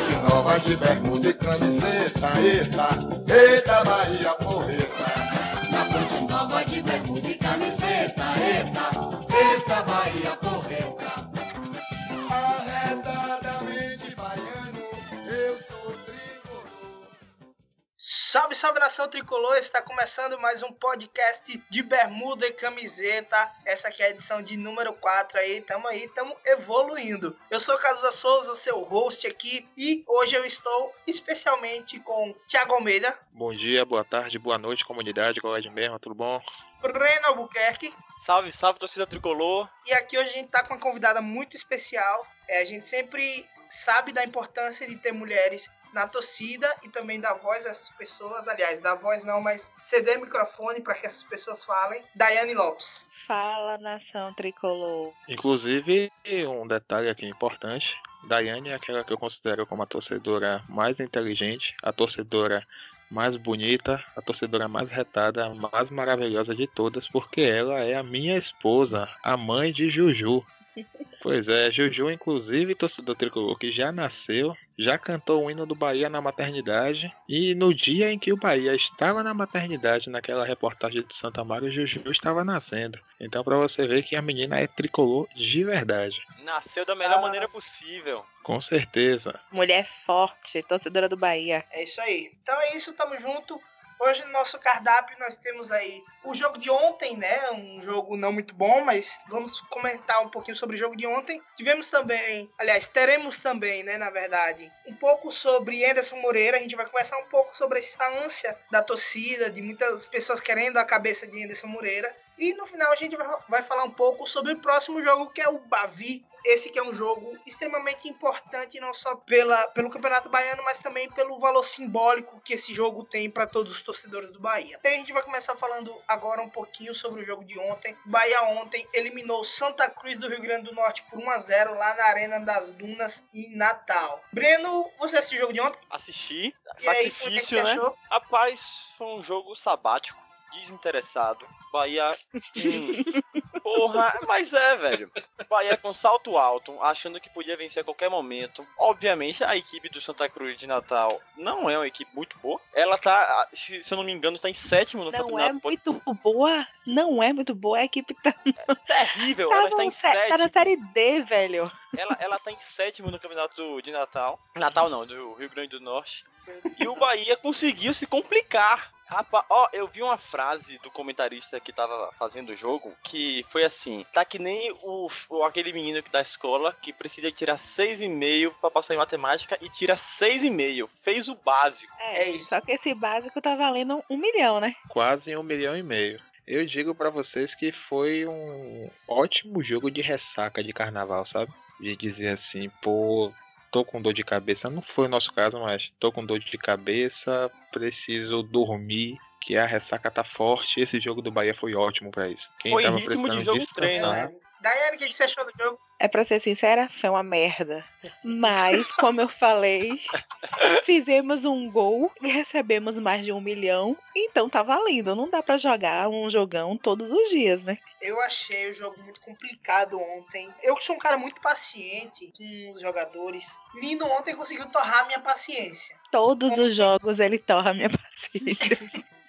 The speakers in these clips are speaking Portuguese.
fonte nova de bermuda e camiseta, eita, eita Bahia porreta. Salve, salve nação tricolor! Está começando mais um podcast de bermuda e camiseta. Essa aqui é a edição de número 4 aí. Tamo aí, tamo evoluindo. Eu sou Cazuza Souza, seu host aqui, e hoje eu estou especialmente com Thiago Almeida, Bom dia, boa tarde, boa noite, comunidade, qual é de mesmo, tudo bom? Breno Albuquerque, Salve, salve, torcida tricolor. e aqui hoje a gente tá com uma convidada muito especial. É, a gente sempre sabe da importância de ter mulheres na torcida e também dar voz a essas pessoas. Aliás, dar voz não, mas ceder microfone para que essas pessoas falem. Daiane Lopes. Fala, nação tricolor. Inclusive, um detalhe aqui importante, Daiane é aquela que eu considero como a torcedora mais inteligente, a torcedora mais bonita, a torcedora mais retada, a mais maravilhosa de todas, porque ela é a minha esposa, a mãe de Juju. Pois é, Juju, inclusive, torcedor tricolor que já nasceu, já cantou o hino do Bahia na maternidade, e no dia em que o Bahia estava na maternidade, naquela reportagem de Santa Maria, Juju estava nascendo. Então, pra você ver que a menina é tricolor de verdade. Nasceu da melhor Ah. maneira possível. Com certeza. Mulher forte, torcedora do Bahia. É isso aí. Então é isso, tamo junto. Hoje no nosso cardápio nós temos aí o jogo de ontem, né? Um jogo não muito bom, mas vamos comentar um pouquinho sobre o jogo de ontem. Tivemos também, aliás, teremos também, né, na verdade, um pouco sobre Anderson Moreira. A gente vai conversar um pouco sobre essa ânsia da torcida, de muitas pessoas querendo a cabeça de Anderson Moreira. E no final a gente vai- falar um pouco sobre o próximo jogo, que é o Bavi. Esse que é um jogo extremamente importante, não só pela, pelo Campeonato Baiano, mas também pelo valor simbólico que esse jogo tem para todos os torcedores do Bahia. Então a gente vai começar falando agora um pouquinho sobre o jogo de ontem. O Bahia ontem eliminou Santa Cruz do Rio Grande do Norte por 1 a 0 lá na Arena das Dunas em Natal. Breno, você assistiu o jogo de ontem? Assisti. E aí, é Sacrifício, você né? achou? Rapaz, foi um jogo sabático, desinteressado. Bahia. hum, Porra, mas é, velho. Bahia com salto alto, achando que podia vencer a qualquer momento. Obviamente, a equipe do Santa Cruz de Natal não é uma equipe muito boa. Ela tá, se se eu não me engano, tá em sétimo no Não é campeonato. muito boa. Não é muito boa. A equipe tá, Terrível, tá, ela está em sé- tá sétimo. na série D, velho. Ela, ela tá em sétimo no campeonato de Natal. Natal não, do Rio Grande do Norte. E o Bahia conseguiu se complicar. Rapaz, ó, eu vi uma frase do comentarista que tava fazendo o jogo que foi assim: tá que nem o, o- aquele menino da escola que precisa tirar 6,5 pra passar em matemática e tira 6,5. Fez o básico. É, É isso. Só que esse básico tá valendo um milhão, né? Quase um milhão e meio. Eu digo pra vocês que foi um ótimo jogo de ressaca de carnaval, sabe? De dizer assim, pô, tô com dor de cabeça. Não foi o nosso caso, mas tô com dor de cabeça, preciso dormir, que a ressaca tá forte. Esse jogo do Bahia foi ótimo pra isso. Quem Foi ritmo de jogo descansar, treino, né? Daiane, o que você achou do jogo? É pra ser sincera, foi uma merda. Mas, como eu falei, fizemos um gol e recebemos mais de um milhão. Então tá valendo. Não dá pra jogar um jogão todos os dias, né? Eu achei o jogo muito complicado ontem. Eu que sou um cara muito paciente com os jogadores. Nino ontem conseguiu torrar minha paciência. Todos os jogos ele torra minha paciência.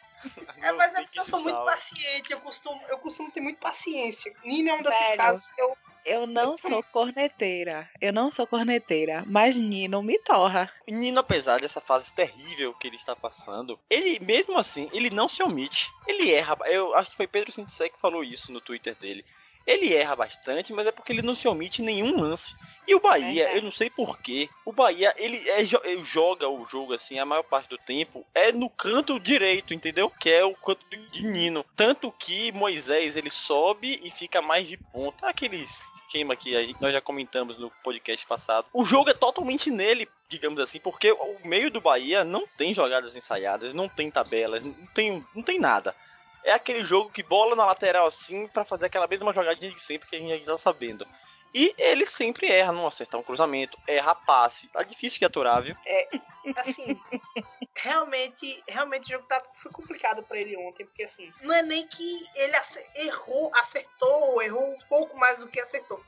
É, mas é porque eu sou muito paciente. Eu costumo, eu costumo ter muito paciência. Nino é um desses Sério? casos que eu. Eu não sou corneteira. Eu não sou corneteira. Mas Nino me torra. Nino, apesar dessa fase terrível que ele está passando, ele, mesmo assim, ele não se omite. Ele erra. Eu acho que foi Pedro Sintec que falou isso no Twitter dele. Ele erra bastante, mas é porque ele não se omite em nenhum lance. E o Bahia, Verdade. eu não sei porquê, o Bahia, ele, é, ele joga o jogo assim, a maior parte do tempo, é no canto direito, entendeu? Que é o canto de Nino. Tanto que Moisés, ele sobe e fica mais de ponta. Aquele esquema que nós já comentamos no podcast passado. O jogo é totalmente nele, digamos assim, porque o meio do Bahia não tem jogadas ensaiadas, não tem tabelas, não tem, não tem nada. É aquele jogo que bola na lateral assim pra fazer aquela mesma jogadinha de sempre que a gente já tá sabendo. E ele sempre erra, não acertar um cruzamento, erra passe. Tá difícil de aturar, viu? Assim, realmente, realmente o jogo tá, foi complicado pra ele ontem, porque assim, não é nem que ele ace- errou, acertou, ou errou um pouco mais do que acertou.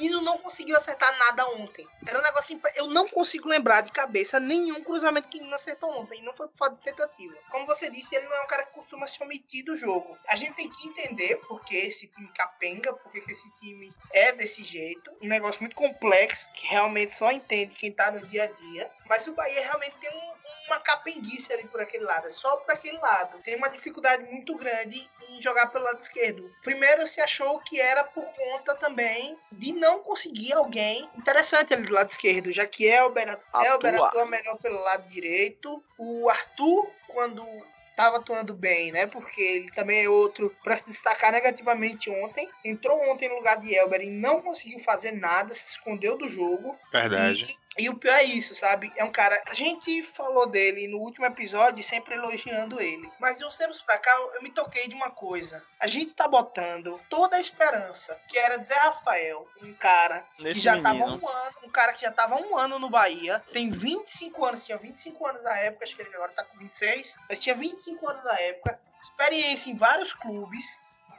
Nino não conseguiu acertar nada ontem. Era um negócio. impre- Eu não consigo lembrar de cabeça nenhum cruzamento que Nino acertou ontem. E não foi por falta de tentativa. Como você disse, ele não é um cara que costuma se omitir do jogo. A gente tem que entender por que esse time capenga, por que que esse time é desse jeito. Um negócio muito complexo que realmente só entende quem tá no dia a dia. Mas o Bahia realmente tem um- uma capenguice ali por aquele lado, é só por aquele lado. Tem uma dificuldade muito grande em jogar pelo lado esquerdo. Primeiro se achou que era por conta também de não conseguir alguém interessante ali do lado esquerdo, já que Elber, Elber Atua. atua melhor pelo lado direito. O Arthur, quando estava atuando bem, né? Porque ele também é outro para se destacar negativamente ontem. Entrou ontem no lugar de Elber e não conseguiu fazer nada, se escondeu do jogo. Verdade. E, o pior é isso, sabe? É um cara. A gente falou dele no último episódio, sempre elogiando ele. Mas de uns tempos pra cá, eu me toquei de uma coisa. A gente tá botando toda a esperança, que era Zé Rafael, um cara Nesse que já tava menino. um ano, um cara que já tava um ano no Bahia, tem 25 anos, tinha 25 anos na época, acho que ele agora tá com 26, mas tinha 25 anos na época, experiência em vários clubes,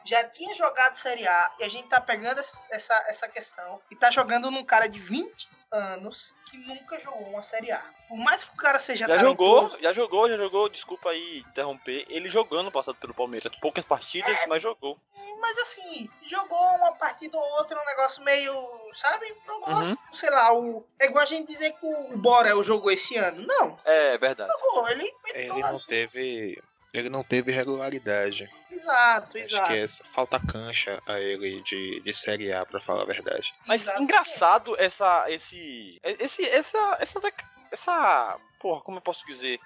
já tinha jogado Série A, e a gente tá pegando essa- essa, essa questão, e tá jogando num cara de 20 anos que nunca jogou uma Série A. Por mais que o cara seja Já jogou, talentoso, já jogou, já jogou, desculpa aí interromper. Ele jogou ano passado pelo Palmeiras. Poucas partidas, mas jogou. mas assim, jogou uma partida ou outra, um negócio meio, sabe? Negócio, Uhum. sei lá, o, é igual a gente dizer que o Borel jogou esse ano. Não, É verdade. jogou, ele Ele não teve. Ele não teve regularidade. Exato, Acho exato. que essa, falta cancha a ele de, de Série A, pra falar a verdade. Mas Exato. engraçado essa. Esse. Esse. Essa. Essa. Essa. Porra, como eu posso dizer?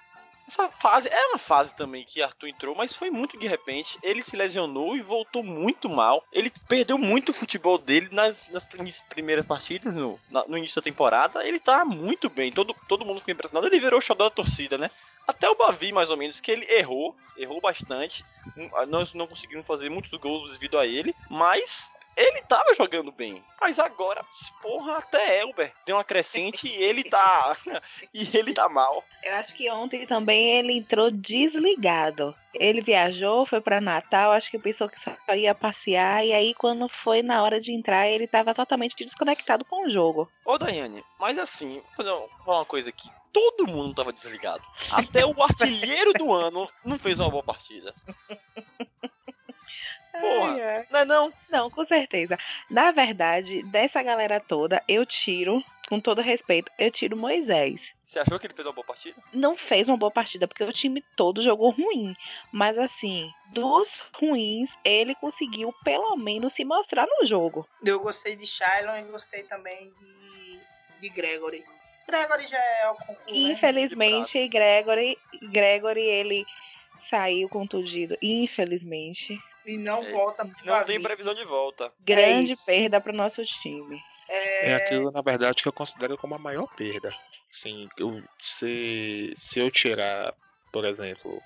Essa fase. É uma fase também que Arthur entrou, mas foi muito de repente. Ele se lesionou e voltou muito mal. Ele perdeu muito o futebol dele nas, nas prim- primeiras partidas, no, na- no início da temporada. Ele tá muito bem. Todo, todo mundo ficou impressionado. Ele virou o xodó da torcida, né? Até o Bavi, mais ou menos, que ele errou, errou bastante. Hum, Nós não conseguimos fazer muitos gols devido a ele, mas ele tava jogando bem. Mas agora, porra, até Elber deu uma crescente e ele tá. e ele tá mal. Eu acho que ontem também ele entrou desligado. Ele viajou, foi pra Natal, acho que pensou que só ia passear, e aí quando foi na hora de entrar, ele tava totalmente desconectado com o jogo. Ô, Daiane, mas assim, vou falar uma coisa aqui. Todo mundo tava desligado. Até o artilheiro do ano não fez uma boa partida. Porra. Ai, ai. Não é não? Não, com certeza. Na verdade, dessa galera toda, eu tiro, com todo respeito, eu tiro Moisés. Você achou que ele fez uma boa partida? Não fez uma boa partida, porque o time todo jogou ruim. Mas assim, dos ruins, ele conseguiu pelo menos se mostrar no jogo. Eu gostei de Shylon e gostei também de, de Gregory. Gregory já é o concurso. né? Infelizmente, de Gregory, Gregory, ele saiu contundido. Infelizmente. E não É, volta Não tem previsão de volta. Grande isso. perda para o nosso time. É, É aquilo, na verdade, que eu considero como a maior perda. Assim, eu, se, se eu tirar, por exemplo,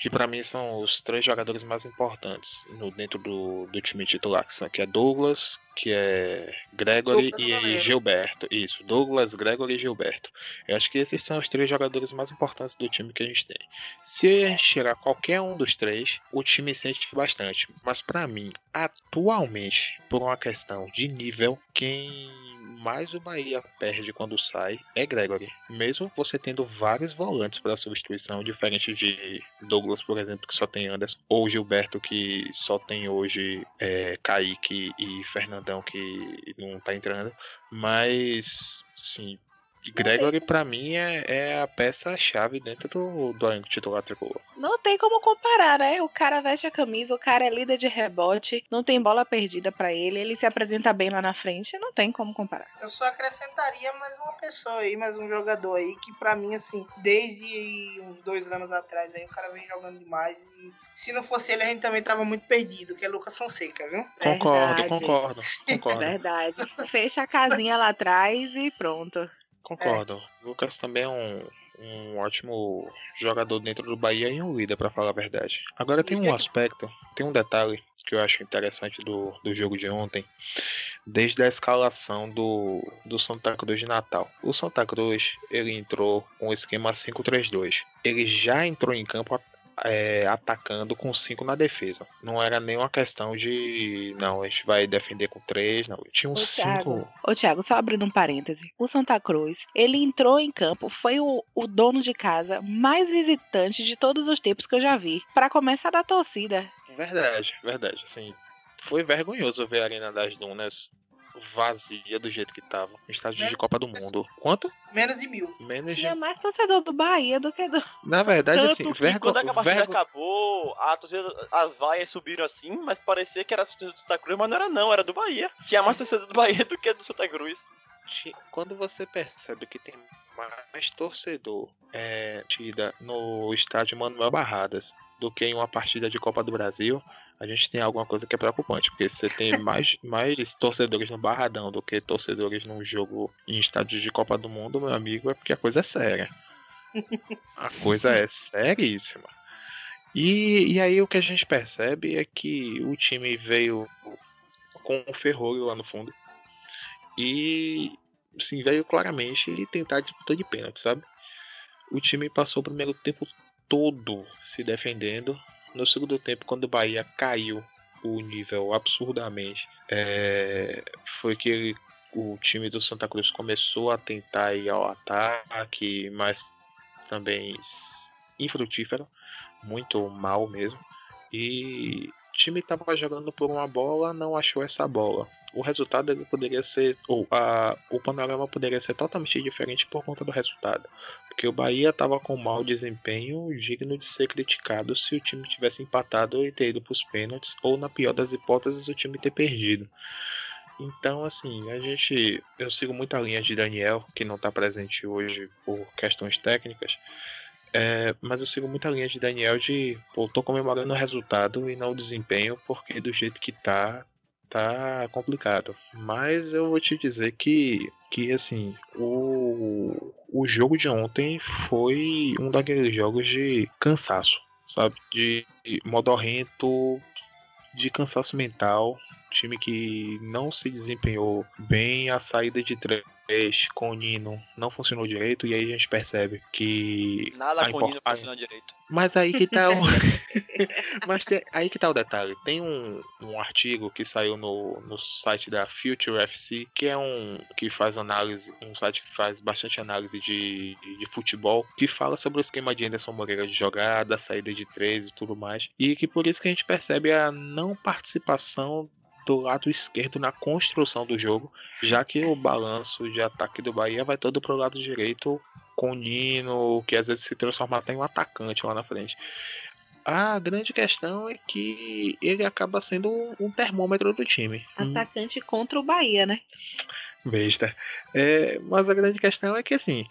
que pra mim são os três jogadores mais importantes no, dentro do, do time titular, que, são, que é Douglas, que é Gregory Douglas e. Gilberto. Isso, Douglas, Gregory e Gilberto. Eu acho que esses são os três jogadores mais importantes do time que a gente tem. Se a gente tirar qualquer um dos três, o time sente bastante. Mas pra mim, atualmente, por uma questão de nível, quem mais o Bahia perde quando sai é Gregory. Mesmo você tendo vários volantes para substituição, diferente de Douglas, por exemplo, que só tem Anderson, ou Gilberto, que só tem hoje é, Kaique e Fernandão, que não tá entrando. Mas, sim, Gregory pra mim é, é a peça-chave dentro do, do elenco titular tricolor. Não tem como comparar, né? O cara veste a camisa, o cara é líder de rebote, não tem bola perdida pra ele, ele se apresenta bem lá na frente, não tem como comparar. Eu só acrescentaria mais uma pessoa aí, mais um jogador aí, que pra mim, assim, desde uns dois anos atrás aí, o cara vem jogando demais. E se não fosse ele, a gente também tava muito perdido, que é Lucas Fonseca, viu? Concordo, Verdade. concordo, concordo. Verdade. Fecha a casinha lá atrás e pronto. Concordo. Lucas também é um, um ótimo jogador dentro do Bahia e um líder, pra falar a verdade. Agora tem Isso é um que- aspecto, tem um detalhe que eu acho interessante do, do jogo de ontem, desde a escalação do, do Santa Cruz de Natal. O Santa Cruz, ele entrou com o esquema 5-3-2. Ele já entrou em campo é, atacando com cinco na defesa. Não era nenhuma questão de. Não, a gente vai defender com três. Não, tinha uns Ô, cinco. Ô, Thiago, só abrindo um parêntese. O Santa Cruz, ele entrou em campo, foi o, o dono de casa mais visitante de todos os tempos que eu já vi. Pra começar da torcida. Verdade, verdade. Assim, foi vergonhoso ver a Arena das Dunas vazia do jeito que tava. Estádio de Copa do Mundo. Quanto? Menos de mil. Menos de. Tinha mais torcedor do Bahia do que do. Na verdade, Tanto assim, que vergo... quando a partida vergo- acabou, a torcida, as vaias subiram assim, mas parecia que era a torcida do Santa Cruz, mas não era não, era do Bahia. Tinha mais torcida do Bahia do que do Santa Cruz. Quando você percebe que tem mais torcedor é, tida no estádio Manuel Barradas do que em uma partida de Copa do Brasil, a gente tem alguma coisa que é preocupante, porque você tem mais, mais torcedores no Barradão do que torcedores num jogo em estádio de Copa do Mundo, meu amigo, é porque a coisa é séria. A coisa é seríssima. E, e aí o que a gente percebe é que o time veio com o ferrolho lá no fundo. E sim, veio claramente tentar disputa de pênalti, sabe? O time passou o primeiro tempo todo se defendendo. No segundo tempo, quando o Bahia caiu o nível absurdamente, é, foi que o time do Santa Cruz começou a tentar ir ao ataque, mas também infrutífero, muito mal mesmo. E o time estava jogando por uma bola, não achou essa bola. O resultado ele poderia ser, ou a, o panorama poderia ser totalmente diferente por conta do resultado. Porque o Bahia estava com mau desempenho digno de ser criticado se o time tivesse empatado e ter ido para os pênaltis, ou na pior das hipóteses, o time ter perdido. Então, assim, a gente. Eu sigo muita linha de Daniel, que não está presente hoje por questões técnicas. É, mas eu sigo muita linha de Daniel de, pô, tô comemorando o resultado e não o desempenho, porque do jeito que tá, tá complicado. Mas eu vou te dizer que, que assim, o, o jogo de ontem foi um daqueles jogos de cansaço, sabe? De modorrento, de cansaço mental. Time que não se desempenhou bem, a saída de três com o Nino não funcionou direito, e aí a gente percebe que. Nada com o Nino funcionando direito. mas aí que tá o. Mas tem- aí que tá o detalhe. Tem um, um artigo que saiu no, no site da Future FC, que é um que faz análise, um site que faz bastante análise de, de futebol, que fala sobre o esquema de Anderson Moreira de jogada, saída de três e tudo mais. E que por isso que a gente percebe a não participação do lado esquerdo na construção do jogo, já que o balanço de ataque do Bahia vai todo pro lado direito com o Nino, que às vezes se transforma até em um atacante lá na frente. A grande questão é que ele acaba sendo um- termômetro do time. Hum, Atacante contra o Bahia, né? Besta. É, mas a grande questão é que assim,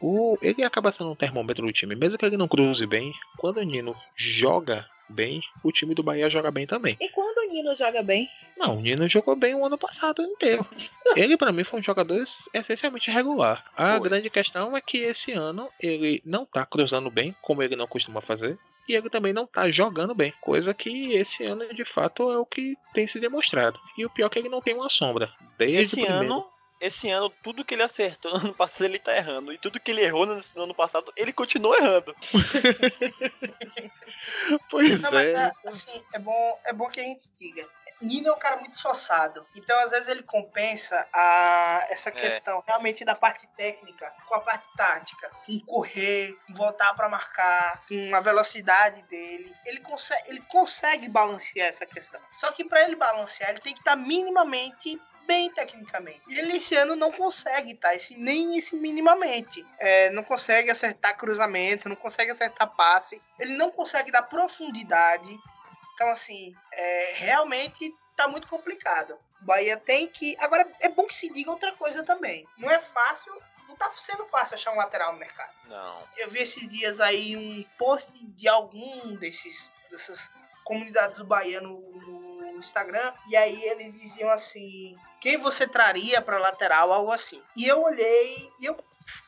o, ele acaba sendo um termômetro do time. Mesmo que ele não cruze bem, quando o Nino joga bem, o time do Bahia joga bem também. E quando Nino joga bem? Não, o Nino jogou bem o ano passado inteiro. Ele, pra mim, foi um jogador essencialmente regular. A Foi. grande questão é que esse ano ele não tá cruzando bem, como ele não costuma fazer. E ele também não tá jogando bem, coisa que esse ano de fato é o que tem se demonstrado. E o pior é que ele não tem uma sombra. Desde Esse ano, esse ano, tudo que ele acertou no ano passado, ele tá errando. E tudo que ele errou no, no ano passado, ele continua errando. Pois Não, mas é. é, assim, é bom, é bom que a gente diga. Nino é um cara muito esforçado. Então, às vezes, ele compensa a, essa questão realmente da parte técnica com a parte tática. Com correr, com voltar pra marcar, com a velocidade dele. Ele consegue, ele consegue balancear essa questão. Só que pra ele balancear, ele tem que estar minimamente bem tecnicamente. E ele esse ano não consegue, tá? Esse, nem esse minimamente. É, não consegue acertar cruzamento, não consegue acertar passe. Ele não consegue dar profundidade. Então, assim, é, realmente tá muito complicado. O Bahia tem que. Agora, é bom que se diga outra coisa também. Não é fácil. Não tá sendo fácil achar um lateral no mercado. Não. Eu vi esses dias aí um post de algum desses dessas comunidades do Bahia no, no Instagram e aí eles diziam assim: quem você traria para lateral, algo assim. E eu olhei e eu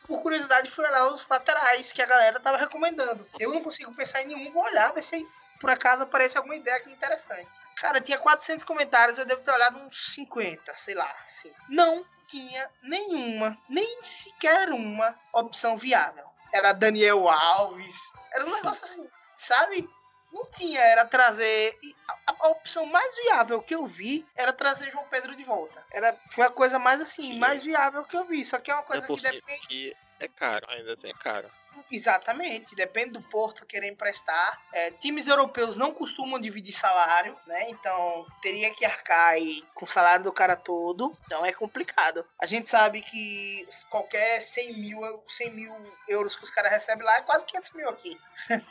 por curiosidade fui olhar os laterais que a galera tava recomendando. Eu não consigo pensar em nenhum, vou olhar ver se por acaso aparece alguma ideia aqui interessante. Cara, tinha 400 comentários, eu devo ter olhado uns 50, sei lá, assim. Não tinha nenhuma, nem sequer uma opção viável. Era Daniel Alves, era um negócio assim, sabe? Não tinha, era trazer. A, a opção mais viável que eu vi era trazer João Pedro de volta. Era foi a coisa mais assim, Sim. mais viável que eu vi. Só que é uma É coisa por que depende. que é caro, ainda assim é caro. Exatamente, depende do Porto querer emprestar. É, times europeus não costumam dividir salário, né? Então teria que arcar aí com o salário do cara todo. Então é complicado. A gente sabe que qualquer 100 mil, 100 mil euros que os caras recebem lá é quase 500 mil aqui.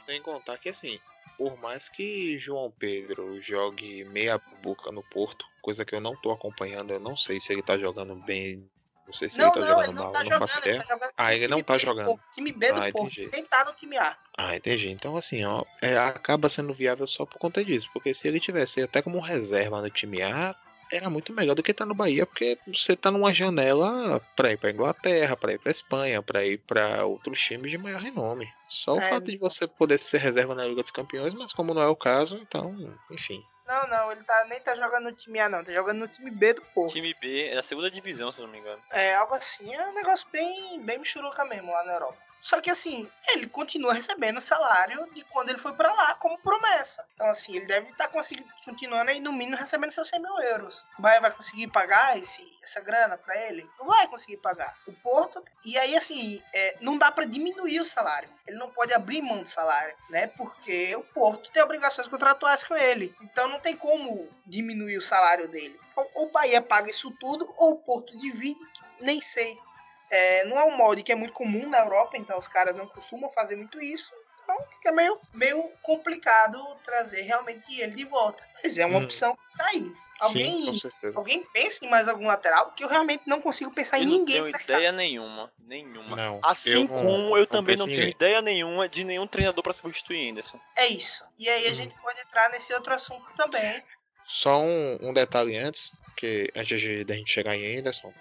Sem contar que assim, por mais que João Pedro jogue meia boca no Porto, coisa que eu não tô acompanhando, eu não sei se ele tá jogando bem, não sei se Não, ele tá não, jogando ele não mal, tá não faço jogando, ele tá jogando. Ah, ele não tá jogando. Porto, time B do Ah, Porto, tá no time A. Ah, entendi. Então, assim, ó, é, acaba sendo viável só por conta disso. Porque se ele tivesse até como reserva no time A, era muito melhor do que tá no Bahia, porque você tá numa janela pra ir pra Inglaterra, pra ir pra Espanha, pra ir pra outros times de maior renome. Só o É. fato de você poder ser reserva na Liga dos Campeões, mas como não é o caso, então, enfim. Não, não, ele tá, nem tá jogando no time A, não. Tá jogando no time B do Porto. Time B é a segunda divisão, se eu não me engano. É algo assim, é um negócio bem, bem michuruca mesmo lá na Europa. Só que assim, ele continua recebendo o salário de quando ele foi pra lá, como promessa. Então assim, ele deve estar conseguindo, continuando aí no mínimo recebendo seus 100 mil euros. O Bahia vai conseguir pagar esse, essa grana pra ele? Não vai conseguir pagar. O Porto, e aí assim, é, não dá pra diminuir o salário. Ele não pode abrir mão do salário, né? Porque o Porto tem obrigações contratuais com ele. Então não tem como diminuir o salário dele. Ou o Bahia paga isso tudo, ou o Porto divide, nem sei. É, não é um molde que é muito comum na Europa, então os caras não costumam fazer muito isso. Então fica meio, meio complicado trazer realmente ele de volta. Mas é uma Hum. opção que tá aí. Sim, Alguém, certeza. alguém pensa em mais algum lateral? Porque eu realmente não consigo pensar Eu em não ninguém. tenho no mercado. ideia nenhuma. Nenhuma. Não, Assim eu não- como eu não também não tenho ninguém. ideia nenhuma de nenhum treinador pra substituir Anderson. É isso. E aí a Uhum. gente pode entrar nesse outro assunto também. Só um, um detalhe antes, que antes de, da gente chegar em Anderson,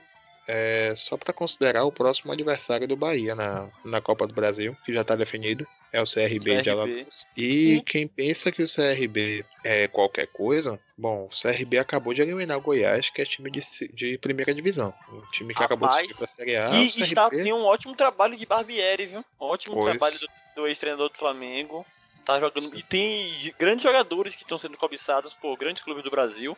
é só para considerar o próximo adversário do Bahia na, na Copa do Brasil, que já está definido, é o CRB, de CRB. Alagoas. E Sim. quem pensa que o CRB é qualquer coisa, bom, o CRB acabou de eliminar o Goiás, que é time de, de primeira divisão, um time que acabou de Rapaz, subir pra Série A. e o está, CRB tem um ótimo trabalho de Barbieri, viu? Um ótimo Pois. trabalho do, do ex-treinador do Flamengo. Tá jogando. E tem grandes jogadores que estão sendo cobiçados por grandes clubes do Brasil.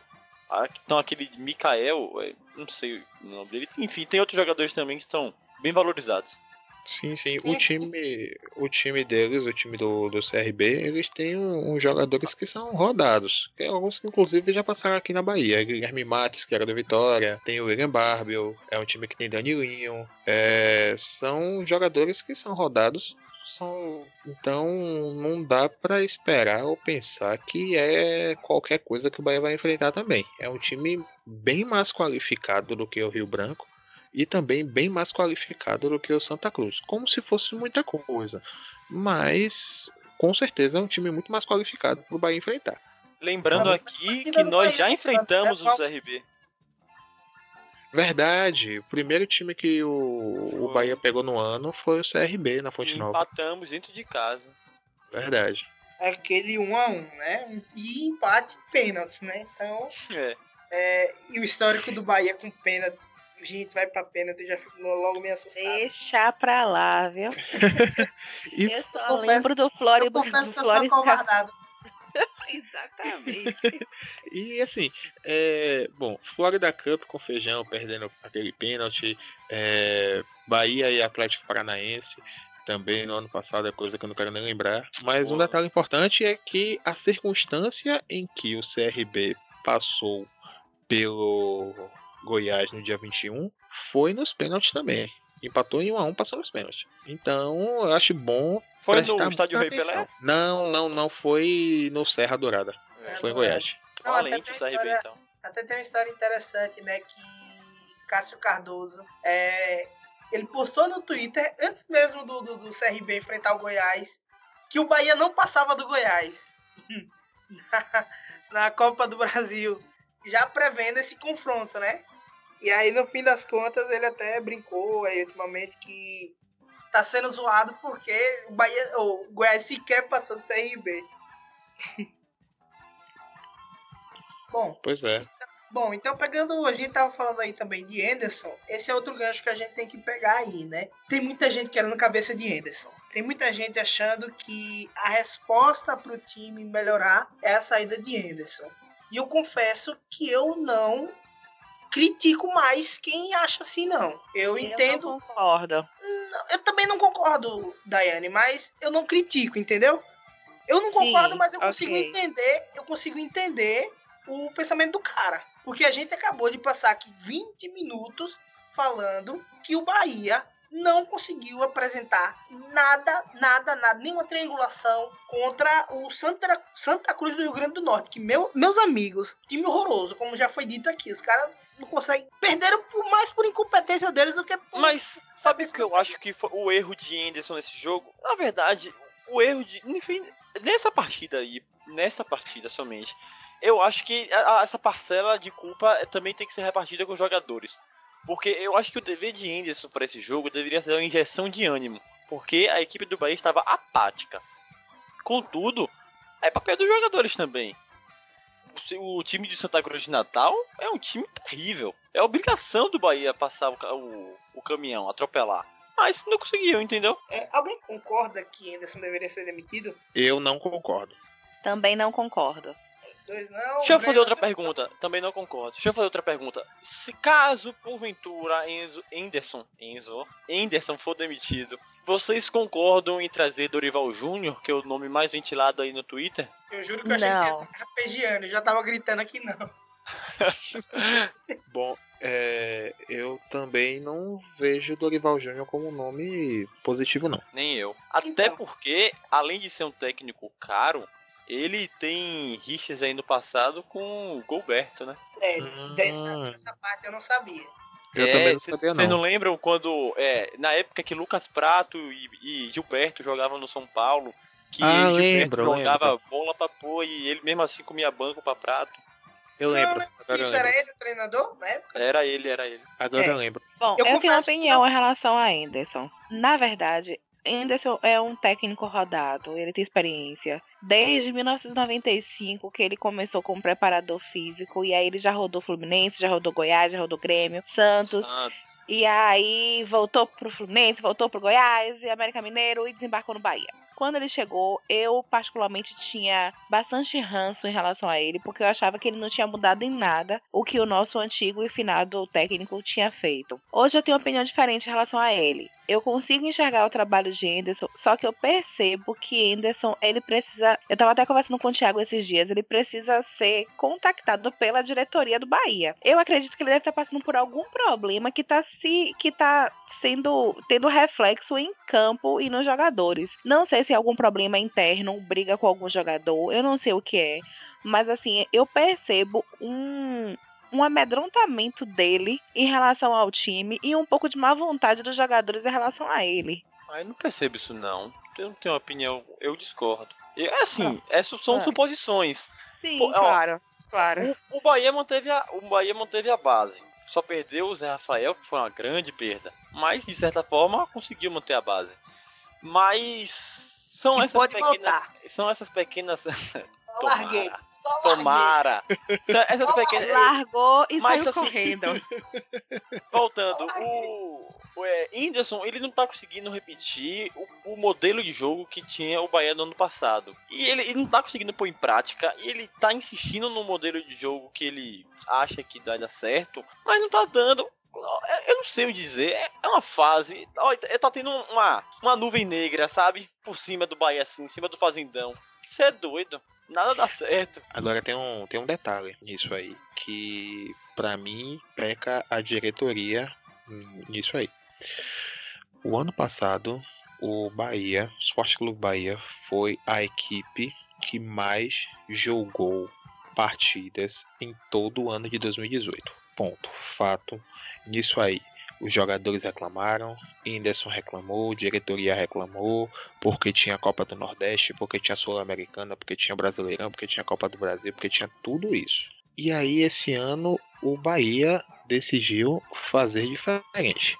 Ah, Então aquele Mikael, é, não sei o nome dele. Enfim, tem outros jogadores também que estão bem valorizados. Sim, sim. Sim, O sim. time, o time deles, o time do, do CRB, eles têm um- uns jogadores que são rodados. Que alguns que inclusive já passaram aqui na Bahia. Guilherme Matos, que era do Vitória, tem o William Barbel, é um time que tem Danilinho. É, são jogadores que são rodados. São, então não dá pra esperar ou pensar que é qualquer coisa que o Bahia vai enfrentar também. É um time bem mais qualificado do que o Rio Branco e também bem mais qualificado do que o Santa Cruz, como se fosse muita coisa. Mas com certeza é um time muito mais qualificado para o Bahia enfrentar. Lembrando aqui que nós já enfrentamos né? o CRB. Verdade, o primeiro time que o, o. Bahia pegou no ano foi o CRB na Fonte E Nova. empatamos dentro de casa. Verdade. É aquele 1 a 1 né? E empate e pênaltis, né? Então, É. é, e o histórico do Bahia com pênaltis. Gente, vai pra pênalti, eu já fico logo meio assustado. Deixa pra lá, viu? E Eu só confesso- lembro do Eu Flórida. confesso Do que eu sou Flórida acovardado. Exatamente. E assim, é, bom, Florida Cup com feijão, perdendo aquele pênalti, é, Bahia e Atlético Paranaense também no ano passado, é coisa que eu não quero nem lembrar. Mas um Boa. detalhe importante é que a circunstância em que o CRB passou pelo Goiás no dia 21 foi nos pênaltis também. Empatou em 1 a 1 passou nos pênaltis. Então, eu acho bom Foi no estádio Rei Pelé? Não, não, não foi no Serra Dourada. Foi em Goiás. Não, até Valente tem o CRB, história- então. Até tem uma história interessante, né? Que Cássio Cardoso, é, ele postou no Twitter, antes mesmo do, do, do CRB enfrentar o Goiás, que o Bahia não passava do Goiás na, na Copa do Brasil, já prevendo esse confronto, né? E aí, no fim das contas, ele até brincou aí ultimamente que tá sendo zoado porque o, Bahia, o Goiás sequer passou do CRB. Bom, Pois é. Bom, então pegando, a gente tava falando aí também de Anderson, esse é outro gancho que a gente tem que pegar aí, né? Tem muita gente querendo cabeça de Anderson. Tem muita gente achando que a resposta para o time melhorar é a saída de Anderson. E eu confesso que eu não critico mais quem acha assim, não. Eu entendo. Eu não concordo. Eu também não concordo, Daiane, mas eu não critico, entendeu? Eu não concordo, Sim, mas eu consigo ok. entender, eu consigo entender o pensamento do cara. Porque a gente acabou de passar aqui 20 minutos falando que o Bahia não conseguiu apresentar nada, nada, nada, nenhuma triangulação contra o Santa, Santa Cruz do Rio Grande do Norte. Que meu, meus amigos, time horroroso, como já foi dito aqui, os caras não conseguem. Perderam por, mais por incompetência deles do que por. Mas sabe o que eu acho que foi o erro de Anderson nesse jogo? Na verdade, o erro de. Enfim, nessa partida aí, nessa partida somente, eu acho que essa parcela de culpa também tem que ser repartida com os jogadores. Porque eu acho que o dever de Anderson para esse jogo deveria ser uma injeção de ânimo. Porque a equipe do Bahia estava apática. Contudo, é papel dos jogadores também. O time de Santa Cruz de Natal é um time terrível. É obrigação do Bahia passar o, o- o caminhão, atropelar. Mas não conseguiu, entendeu? É, alguém concorda que Anderson deveria ser demitido? Eu não concordo. Também não concordo. Dois não. Deixa eu fazer Breno- outra pergunta. Também não concordo. Deixa eu fazer outra pergunta. Se caso, porventura, Enzo, Enderson, Enzo, Enderson for demitido, vocês concordam em trazer Dorival Júnior, que é o nome mais ventilado aí no Twitter? Eu juro que eu achei que ia Não. Eu já tava gritando aqui, não. Bom, é, eu também não vejo Dorival Júnior como um nome positivo, não. Nem eu. Até Então. porque, além de ser um técnico caro, ele tem rixas aí no passado com o Golberto, né? É, Hum. dessa, dessa parte eu não sabia. Eu também não sabia, Vocês não. não lembram quando, é, na época que Lucas Prato e, e Gilberto jogavam no São Paulo, que Ah, Gilberto lembro, jogava bola pra pôr e ele mesmo assim comia banco pra Prato? Eu lembro. Não, eu Isso era lembro. ele o treinador na época? Era ele, era ele. Agora É. eu lembro. Bom, Eu eu, tenho uma confesso que opinião em relação a Anderson. Na verdade, Anderson é um técnico rodado, ele tem experiência. Desde 1995 que ele começou como preparador físico, e aí ele já rodou Fluminense, já rodou Goiás, já rodou Grêmio, Santos. Santos. E aí voltou pro Fluminense, voltou pro Goiás e América Mineiro e desembarcou no Bahia. Quando ele chegou, eu particularmente tinha bastante ranço em relação a ele, porque eu achava que ele não tinha mudado em nada o que o nosso antigo e finado técnico tinha feito. Hoje eu tenho uma opinião diferente em relação a ele. Eu consigo enxergar o trabalho de Anderson, só que eu percebo que Anderson, ele precisa. Eu tava até conversando com o Thiago esses dias, ele precisa ser contactado pela diretoria do Bahia. Eu acredito que ele deve estar passando por algum problema que tá se. que tá sendo. tendo reflexo em campo e nos jogadores. Não sei se é algum problema interno, briga com algum jogador, eu não sei o que é. Mas assim, eu percebo um, um amedrontamento dele em relação ao time e um pouco de má vontade dos jogadores em relação a ele. Mas eu não percebo isso não. Eu não tenho uma opinião, eu discordo. E, é assim, essas são Ah. suposições. Sim, Pô, ó, claro, claro. O, o Bahia manteve a, o Bahia manteve a base. Só perdeu o Zé Rafael, que foi uma grande perda. Mas, de certa forma, conseguiu manter a base. Mas são Que essas pode pequenas. voltar. São essas pequenas. Só larguei. Só larguei. Tomara! Essas pequenas. Largou e Mas, saiu assim, correndo. Voltando, o, o é, Whindersson, ele não tá conseguindo repetir o, o modelo de jogo que tinha o Bahia no ano passado. E ele, ele não tá conseguindo pôr em prática, e ele tá insistindo no modelo de jogo que ele acha que vai dar certo, mas não tá dando. Eu não sei o dizer, é- é uma fase. Tá tendo uma, uma nuvem negra, sabe? Por cima do Bahia, assim, em cima do Fazendão. Isso é doido. Nada dá certo. Agora tem um, tem um detalhe nisso aí, que pra mim peca a diretoria nisso aí. O ano passado, o Bahia, o Sport Clube Bahia, foi a equipe que mais jogou partidas em todo o ano de 2018. Ponto. Fato. Nisso aí. Os jogadores reclamaram, Anderson reclamou, diretoria reclamou, porque tinha Copa do Nordeste, porque tinha Sul-Americana, porque tinha Brasileirão, porque tinha Copa do Brasil, porque tinha tudo isso. E aí, esse ano, o Bahia decidiu fazer diferente.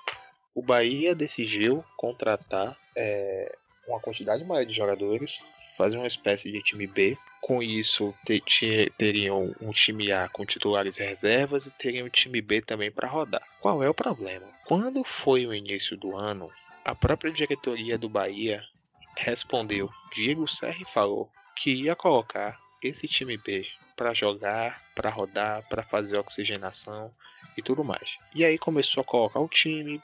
O Bahia decidiu contratar é, uma quantidade maior de jogadores, fazer uma espécie de time B. Com isso, te- te- teriam um time A com titulares reservas e teriam um time B também para rodar. Qual é o problema? Quando foi o início do ano, a própria diretoria do Bahia respondeu, Diego Serri falou que ia colocar esse time B para jogar, para rodar, para fazer oxigenação e tudo mais. E aí começou a colocar o time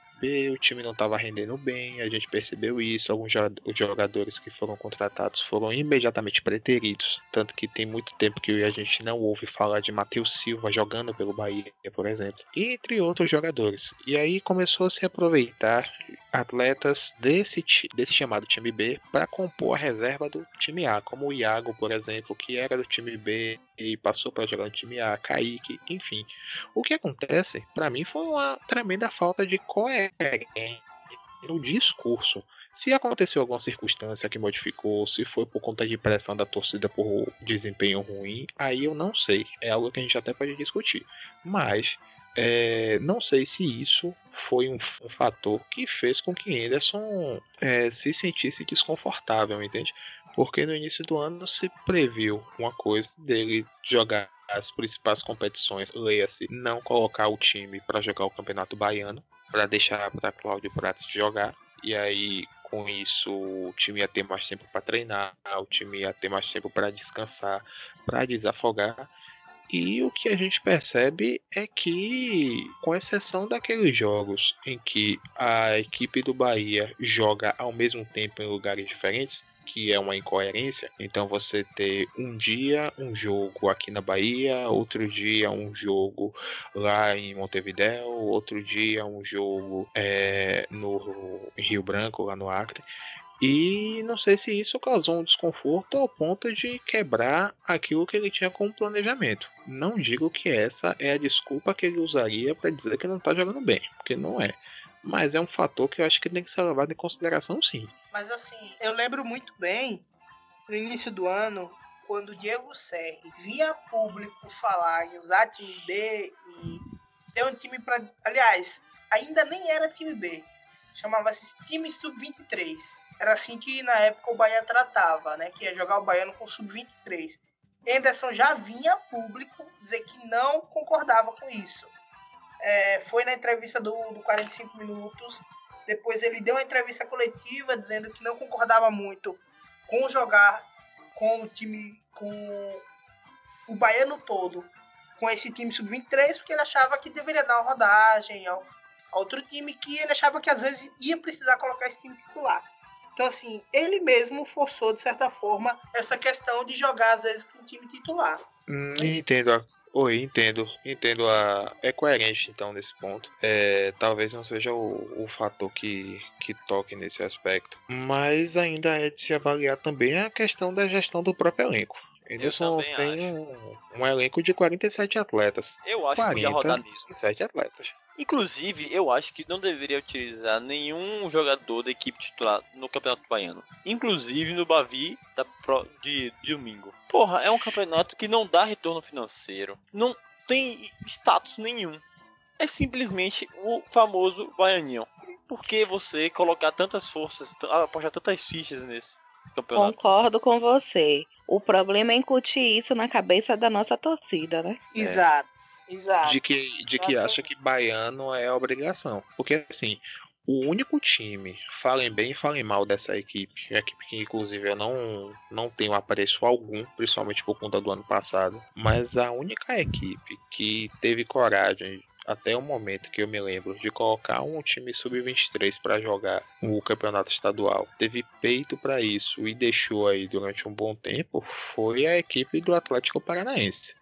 O time não estava rendendo bem, a gente percebeu isso, alguns jogadores que foram contratados foram imediatamente preteridos, tanto que tem muito tempo que a gente não ouve falar de Matheus Silva jogando pelo Bahia, por exemplo, e entre outros jogadores. E aí começou a se aproveitar atletas desse, desse chamado time B para compor a reserva do time A, como o Iago, por exemplo, que era do time B e passou para jogar no time A, Kaique, enfim. O que acontece, para mim, foi uma tremenda falta de coerência no discurso. Se aconteceu alguma circunstância que modificou, se foi por conta de pressão da torcida por desempenho ruim, aí eu não sei. É algo que a gente até pode discutir. Mas é, não sei se isso foi um, um fator que fez com que Anderson é, se sentisse desconfortável, entende? Porque no início do ano se previu uma coisa dele jogar as principais competições, leia-se, não colocar o time para jogar o Campeonato Baiano, para deixar para Cláudio Prates jogar, e aí com isso o time ia ter mais tempo para treinar, o time ia ter mais tempo para descansar, para desafogar. E o que a gente percebe é que, com exceção daqueles jogos em que a equipe do Bahia joga ao mesmo tempo em lugares diferentes, que é uma incoerência, então você ter um dia um jogo aqui na Bahia, outro dia um jogo lá em Montevidéu, outro dia um jogo é, no Rio Branco, lá no Acre. E não sei se isso causou um desconforto ao ponto de quebrar aquilo que ele tinha como planejamento. Não digo que essa é a desculpa que ele usaria para dizer que não está jogando bem, porque não é. Mas é um fator que eu acho que tem que ser levado em consideração sim. Mas assim, eu lembro muito bem, no início do ano, quando o Diego Serri via público falar em usar time B e ter um time para. Aliás, ainda nem era time B. Chamava-se time sub-23. Era assim que na época o Bahia tratava, né? Que ia jogar o Baiano com sub-23. Anderson já vinha público dizer que não concordava com isso. É, foi na entrevista do, do 45 Minutos. Depois ele deu uma entrevista coletiva dizendo que não concordava muito com jogar com o time, com o baiano todo, com esse time sub-23, porque ele achava que deveria dar uma rodagem ao, a outro time que ele achava que às vezes ia precisar colocar esse time titular. Então, assim, ele mesmo forçou, de certa forma, essa questão de jogar, às vezes, com o time titular. Hum, entendo a. Oi, entendo. Entendo a. É coerente então nesse ponto. É, talvez não seja o, o fator que, que toque nesse aspecto. Mas ainda é de se avaliar também a questão da gestão do próprio elenco. Também tem acho. um, um elenco de 47 atletas. Eu acho que podia rodar nisso. 47 atletas. Inclusive, eu acho que não deveria utilizar nenhum jogador da equipe titular no Campeonato Baiano. Inclusive no Bavi da pro- de, de domingo. Porra, é um campeonato que não dá retorno financeiro. Não tem status nenhum. É simplesmente o famoso Baianinho. Por que você colocar tantas forças, apostar tantas fichas nesse campeonato? Concordo com você. O problema é incutir isso na cabeça da nossa torcida, né? Exato. Exato. de que, de que acha que baiano é obrigação. Porque assim, o único time, falem bem e falem mal dessa equipe, é a equipe que inclusive eu não, não tenho apreço algum, principalmente por conta do ano passado, mas a única equipe que teve coragem até o momento que eu me lembro de colocar um time sub-23 para jogar o campeonato estadual, teve peito para isso e deixou aí durante um bom tempo, foi a equipe do Atlético Paranaense.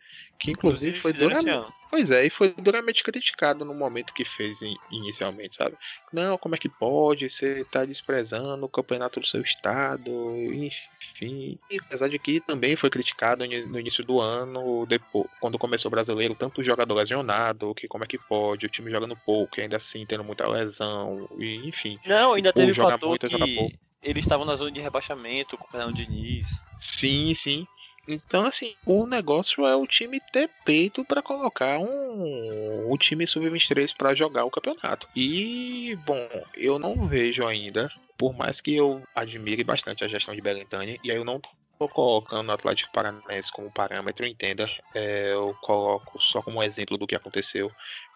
Que inclusive, foi duramente. Pois é, e foi duramente criticado no momento que fez in- inicialmente, sabe? Não, como é que pode? Você tá desprezando o campeonato do seu estado, enfim. E apesar de que também foi criticado no início do ano, depois, quando começou o brasileiro, tanto o jogador lesionado, que como é que pode, o time jogando pouco, e ainda assim tendo muita lesão, e enfim. Não, ainda teve o fator muito, que eles estavam na zona de rebaixamento com o Fernando Diniz. Sim, sim. Então, assim, o negócio é o time ter peito pra colocar um, o time sub-23 pra jogar o campeonato. E, bom, eu não vejo ainda, por mais que eu admire bastante a gestão de Belintani, e aí eu não tô colocando o Atlético Paranaense como parâmetro, entenda. É, eu coloco só como exemplo do que aconteceu.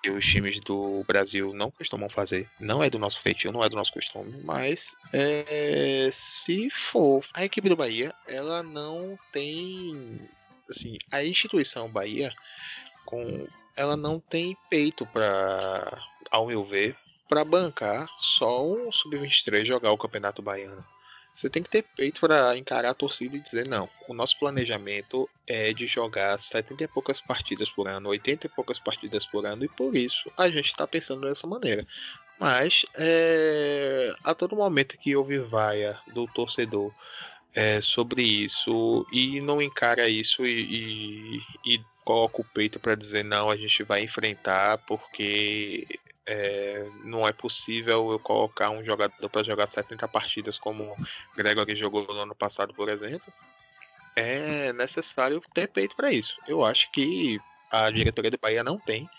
Que os times do Brasil não costumam fazer. Não é do nosso feitio, não é do nosso costume. Mas é, se for a equipe do Bahia, ela não tem. Assim, a instituição Bahia, com, ela não tem peito para, ao meu ver, para bancar só um sub-23 jogar o Campeonato Baiano. Você tem que ter peito para encarar a torcida e dizer: não, o nosso planejamento é de jogar 70 e poucas partidas por ano, 80 e poucas partidas por ano, e por isso a gente está pensando dessa maneira. Mas é, a todo momento que houve vaia do torcedor é, sobre isso e não encara isso e, e, e coloca o peito para dizer: não, a gente vai enfrentar porque é, não é possível eu colocar um jogador para jogar 70 partidas como Gregory jogou no ano passado, por exemplo. É necessário ter peito para isso. Eu acho que a diretoria do Bahia não tem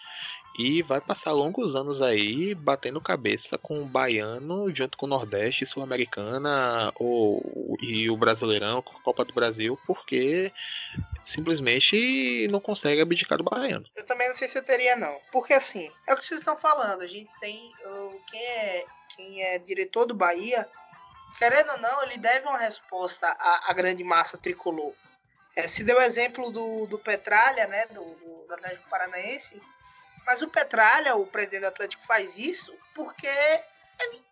e vai passar longos anos aí batendo cabeça com o baiano junto com o Nordeste, Sul-Americana ou e o Brasileirão, Copa do Brasil, porque simplesmente não consegue abdicar do baiano. Eu também não sei se eu teria, não. Porque assim, é o que vocês estão falando. A gente tem. Quem, é, quem é diretor do Bahia, querendo ou não, ele deve uma resposta à, à grande massa tricolor. É, se deu o exemplo do, do Petralha, né? Do, do Atlético Paranaense mas o Petralha, o presidente do Atlético, faz isso porque ele,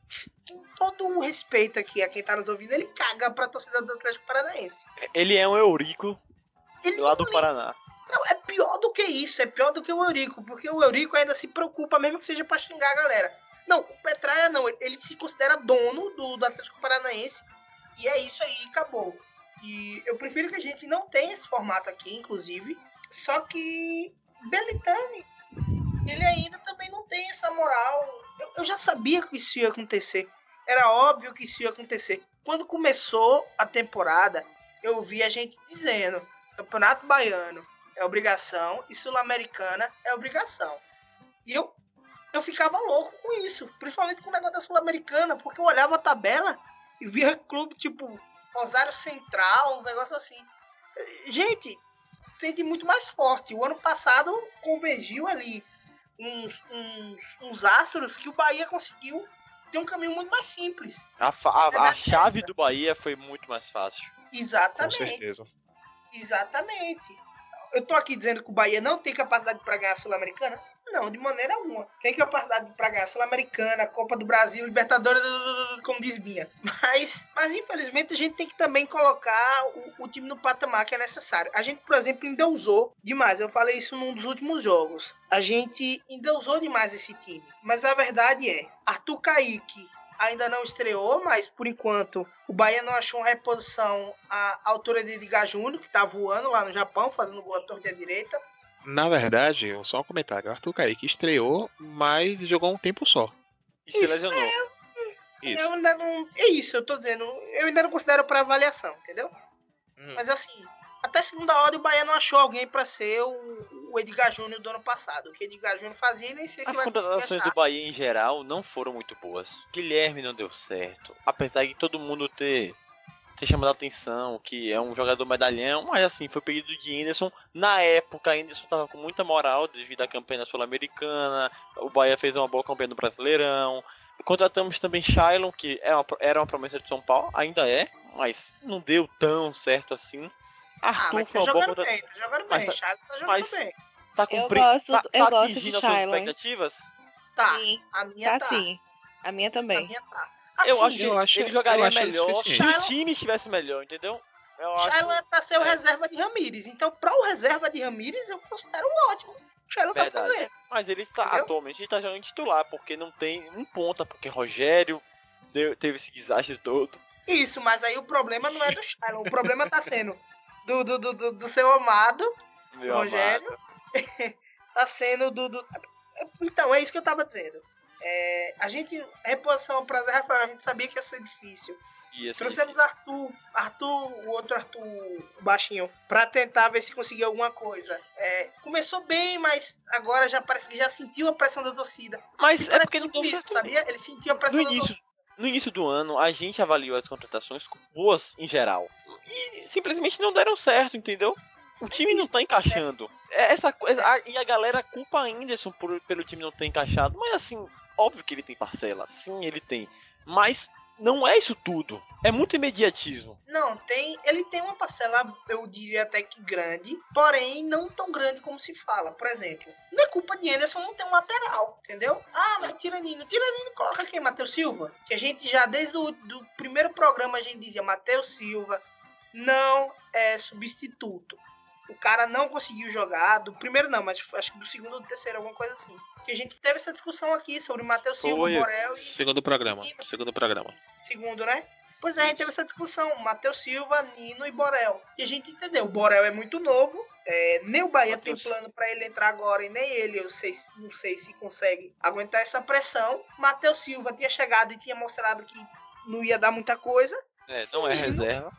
com todo o respeito aqui a quem tá nos ouvindo, ele caga pra torcida do Atlético Paranaense. Ele é um Eurico ele lá do Paraná. Não, é pior do que isso, é pior do que o Eurico, porque o Eurico ainda se preocupa, mesmo que seja pra xingar a galera. Não, o Petralha não, ele se considera dono do, do Atlético Paranaense, e é isso aí, acabou. E eu prefiro que a gente não tenha esse formato aqui, inclusive, só que Belitani ele ainda também não tem essa moral. Eu, eu, já sabia que isso ia acontecer. Era óbvio que isso ia acontecer. Quando começou a temporada, eu vi a gente dizendo: Campeonato Baiano é obrigação e Sul-Americana é obrigação. E eu, eu ficava louco com isso, principalmente com o negócio da Sul-Americana, porque eu olhava a tabela e via clube tipo Rosário Central, uns negócios assim. Gente, tem de muito mais forte. O ano passado convergiu ali uns, uns, uns astros que o Bahia conseguiu ter um caminho muito mais simples. A, a, a chave do Bahia foi muito mais fácil. Exatamente. Com certeza. Exatamente. Eu tô aqui dizendo que o Bahia não tem capacidade para ganhar a Sul-Americana? Não, de maneira alguma. Tem capacidade para ganhar Sul-Americana, Copa do Brasil, Libertadores, como diz Binha. Mas, mas infelizmente a gente tem que também colocar o, o, time no patamar que é necessário. A gente, por exemplo, endeusou demais. Eu falei isso num dos últimos jogos. A gente endeusou demais esse time. Mas a verdade é, Arthur Kaique ainda não estreou, mas por enquanto o Bahia não achou uma reposição à altura de Edgar Júnior, que tá voando lá no Japão, fazendo gol à torta direita. Na verdade, só um comentário. O Arthur Kaique estreou, mas jogou um tempo só. E se lesionou. É, isso. Eu ainda não. É isso, eu tô dizendo. Eu ainda não considero para avaliação, entendeu? Hum. Mas assim, até segunda hora o Bahia não achou alguém para ser o, o, Edgar Júnior do ano passado. O que Edgar Júnior fazia nem sei se As vai contratações do Bahia em geral não foram muito boas. Guilherme não deu certo. Apesar de todo mundo ter ter chamado a atenção, que é um jogador medalhão, mas assim, foi pedido de Anderson. Na época, Anderson tava com muita moral devido à campanha sul-americana. O Bahia fez uma boa campanha no Brasileirão. Contratamos também Shailon, que é uma, era uma promessa de São Paulo, ainda é, mas não deu tão certo assim. Arthur ah, mas tá jogando contra... bem, tá jogando bem, mas, tá, tá jogando mas bem. Tá, cumpri... gosto, tá, tá atingindo as suas expectativas? Tá, sim, a minha tá. tá. Sim. A minha também. A minha tá. Assim, eu acho que eu acho, ele jogaria acho melhor se o time estivesse melhor, entendeu? Eu Shailon acho... é pra ser o é. reserva de Ramires. Então, pra o reserva de Ramires, eu considero ótimo. O Shailon tá fazendo. Mas ele está Entendeu? atualmente ele tá jogando titular, porque não tem um ponta, porque Rogério deu, teve esse desastre todo. Isso, mas aí o problema não é do Shailon. O problema tá sendo do, do, do, do, do seu amado, Meu Rogério. amado. tá sendo do, do. Então, é isso que eu tava dizendo. É, a gente, reposição pra Zé Rafael, a gente sabia que ia ser difícil. Assim, Trouxemos Arthur, Arthur, o outro Arthur, o baixinho, pra tentar ver se conseguia alguma coisa. É, começou bem, mas agora já parece que já sentiu a pressão da torcida. Mas é porque não deu isso, certo. sabia? Ele sentiu a pressão No da início, torcida. no início do ano, a gente avaliou as contratações boas em geral. e simplesmente não deram certo, entendeu? O time não tá encaixando. É Essa coisa, a- e a galera culpa a Anderson por, pelo time não ter encaixado, mas assim, óbvio que ele tem parcela, sim, ele tem. Mas não é isso tudo. É muito imediatismo. Não, tem. Ele tem uma parcela, eu diria até que grande, porém não tão grande como se fala. Por exemplo, não é culpa de Anderson não ter um lateral, entendeu? Ah, mas tira Nino. Tira Nino, coloca quem? Matheus Silva. Que a gente já, desde o do primeiro programa, a gente dizia: Matheus Silva não é substituto. O cara não conseguiu jogar, do primeiro não, mas acho que do segundo ou do terceiro, alguma coisa assim. Que a gente teve essa discussão aqui sobre Matheus Silva. Borel e Segundo programa. Segundo programa. segundo, né? Pois é, a gente teve essa discussão. Matheus Silva, Nino e Borel. E a gente entendeu. O Borel é muito novo. é, nem o Bahia tem plano pra ele entrar agora e nem ele, eu sei, se- não sei se consegue aguentar essa pressão. Matheus Silva tinha chegado e tinha mostrado que não ia dar muita coisa. É, não é reserva.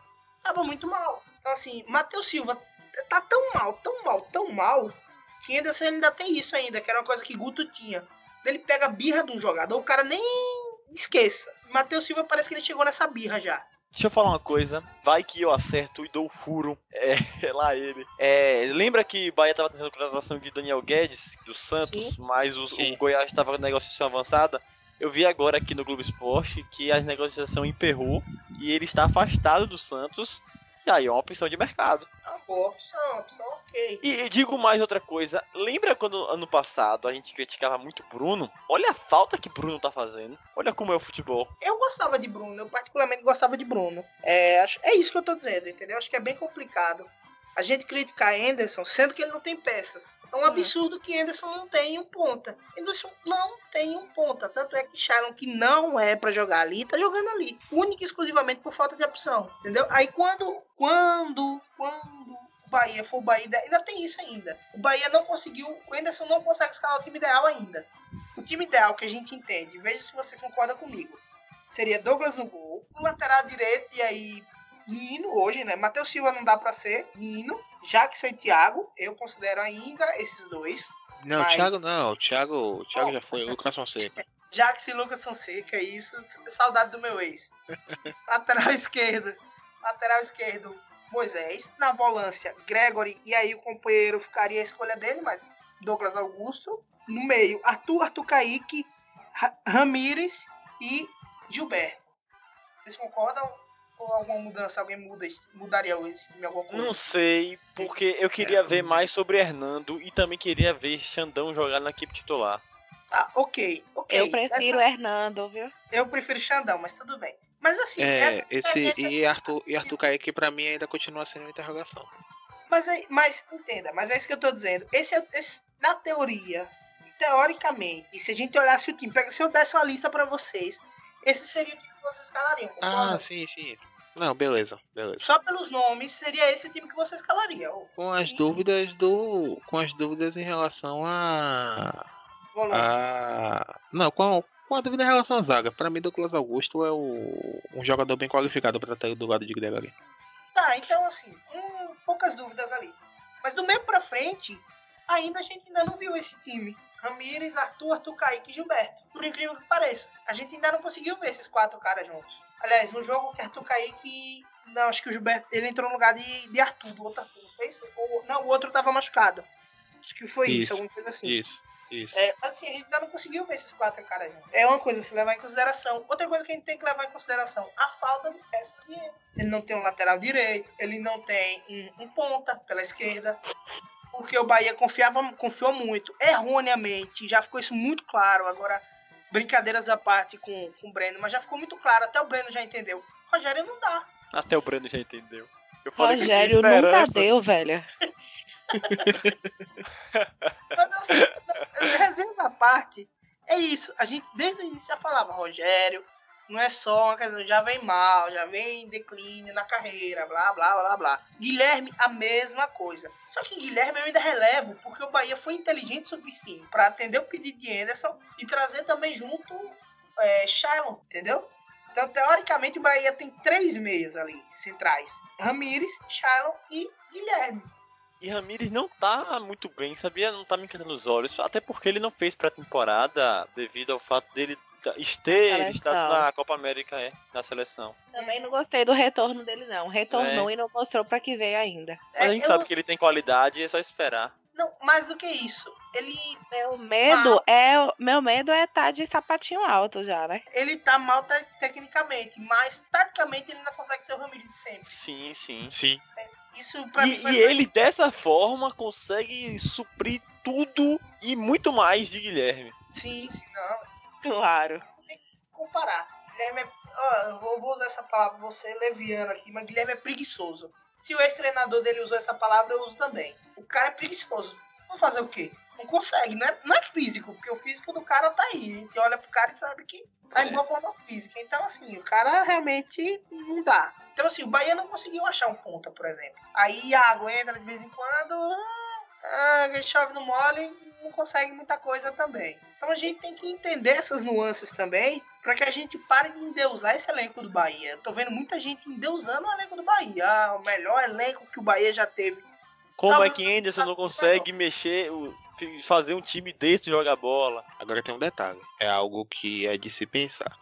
Tava muito mal. Então, assim, Matheus Silva tá tão mal, tão mal, tão mal, que Anderson ainda tem isso ainda, que era uma coisa que Guto tinha. Ele pega a birra de um jogador, o cara nem esqueça. Matheus Silva parece que ele chegou nessa birra já. Deixa eu falar uma coisa. Vai que eu acerto e dou o furo. É, é lá ele. É, lembra que o Bahia tava tentando a contratação de Daniel Guedes, do Santos, mas o, Sim. o Goiás estava com negociação avançada? Eu vi agora aqui no Globo Esporte que a negociação emperrou e ele está afastado do Santos. E aí é uma opção de mercado. É uma boa opção, opção ok. E, e digo mais outra coisa. Lembra quando ano passado a gente criticava muito Bruno? Olha a falta que Bruno tá fazendo. Olha como é o futebol. Eu gostava de Bruno, eu particularmente gostava de Bruno. É, é isso que eu tô dizendo, entendeu? Acho que é bem complicado. A gente criticar Anderson, sendo que ele não tem peças. É um absurdo que Anderson não tem um ponta. Anderson não tem um ponta. Tanto é que Sharon, que não é pra jogar ali, tá jogando ali. Única e exclusivamente por falta de opção. Entendeu? Aí quando, quando, quando o Bahia for o Bahia, ainda tem isso ainda. O Bahia não conseguiu, o Anderson não consegue escalar o time ideal ainda. O time ideal que a gente entende, veja se você concorda comigo seria Douglas no gol, no lateral direito e aí Nino hoje, né? Matheus Silva não dá pra ser, Nino, Jackson e Thiago, eu considero ainda esses dois. Não, Mas- Thiago não. O Thiago, o Thiago Oh. já foi. Lucas Fonseca. Jackson e Lucas Fonseca, isso, saudade do meu ex. lateral esquerdo, lateral esquerdo, Moisés, na volância, Gregory, e aí o companheiro ficaria a escolha dele, mas Douglas Augusto, no meio, Arthur, Arthur Kaique, Ra- Ramires e Gilberto. Vocês concordam? Ou alguma mudança? Alguém muda, mudaria time alguma coisa? Não sei, porque eu queria ver mais sobre Hernando e também queria ver Xandão jogar na equipe titular. Tá, ok, ok. Eu prefiro Essa- Hernando, viu? eu prefiro Xandão, mas tudo bem. Mas assim, É, essa- esse essa- e Arthur, e Arthur Kaique pra mim ainda continua sendo uma interrogação. Mas, aí- mas entenda, mas é isso que eu tô dizendo. Esse é esse- na teoria, teoricamente, se a gente olhasse o time, pega, se eu desse uma lista pra vocês, esse seria o time que vocês escalariam. Ah, sim, sim. Não, beleza, beleza. Só pelos nomes, seria esse o time que você escalaria. Com as dúvidas do. Com as dúvidas em relação a. a não, com a, com a dúvida em relação à zaga. Pra mim, Douglas Augusto é o, um jogador bem qualificado pra estar do lado de Gregory. Tá, então assim, com poucas dúvidas ali. Mas do meio pra frente, ainda a gente ainda não viu esse time. Ramires, Arthur, Arthur Kaique e Gilberto. Por incrível que pareça. A gente ainda não conseguiu ver esses quatro caras juntos. Aliás, no jogo que Arthur Kaique. Não, acho que o Gilberto. Ele entrou no lugar de, de Arthur, do outro Arthur, não foi isso? Ou, não, o outro tava machucado. Acho que foi isso, Isso, alguma coisa assim. Isso, isso. É, mas assim, a gente ainda não conseguiu ver esses quatro caras juntos. É uma coisa a se levar em consideração. Outra coisa que a gente tem que levar em consideração, a falta do resto Ele não tem um lateral direito, ele não tem um, um ponta pela esquerda. Porque o Bahia confiava, confiou muito, erroneamente, já ficou isso muito claro. Agora, brincadeiras à parte com, com o Breno, mas já ficou muito claro, até o Breno já entendeu. Rogério não dá. Até o Breno já entendeu. Eu falei que Rogério nunca esperanças. deu, velho. Mas assim, resenhas à parte, é isso. A gente desde o início já falava, Rogério, não é só uma questão, já vem mal, já vem em declínio na carreira, blá blá blá blá. Guilherme, a mesma coisa. Só que Guilherme eu ainda relevo, porque o Bahia foi inteligente o suficiente para atender o pedido de Anderson e trazer também junto é, Shailon, entendeu? Então, teoricamente, o Bahia tem três meias ali, centrais. Ramires, Shailon e Guilherme. E Ramires não tá muito bem, sabia? Não tá me encantando os olhos. Até porque ele não fez pré-temporada devido ao fato dele esteve, está na Copa América, é, na seleção. Também não gostei do retorno dele, não. Retornou É. e não mostrou pra que veio ainda. Mas a gente eu sabe que ele tem qualidade, é só esperar. Não, mais do que isso. Ele, Meu medo é. Meu medo é estar de sapatinho alto já, né? ele tá mal te- tecnicamente, mas taticamente ele ainda consegue ser o Ramires de sempre. Sim, sim. Sim. Isso pra mim E, foi- e ele, dessa forma, consegue suprir tudo e muito mais de Guilherme. Sim, sim, não. Claro. Você tem que comparar. Guilherme é. ó, eu vou, usar essa palavra, você leviano aqui, mas Guilherme é preguiçoso. Se o ex-treinador dele usou essa palavra, eu uso também. O cara é preguiçoso. Vou fazer o quê? Não consegue, não é, não é físico, porque o físico do cara tá aí. A gente olha pro cara e sabe que tá em É. boa forma física. Então, assim, o cara realmente não dá. Então, assim, o Bahia não conseguiu achar um ponta, por exemplo. Aí Iago entra de vez em quando, ah, ah, chove no mole, não consegue muita coisa também. Então a gente tem que entender essas nuances também, para que a gente pare de endeusar esse elenco do Bahia. Eu tô vendo muita gente endeusando o elenco do Bahia. Ah, o melhor elenco que o Bahia já teve. Como Não, é mas- que Anderson não consegue mexer, o- fi- fazer um time desse jogar bola? Agora tem um detalhe. É algo que é de se pensar.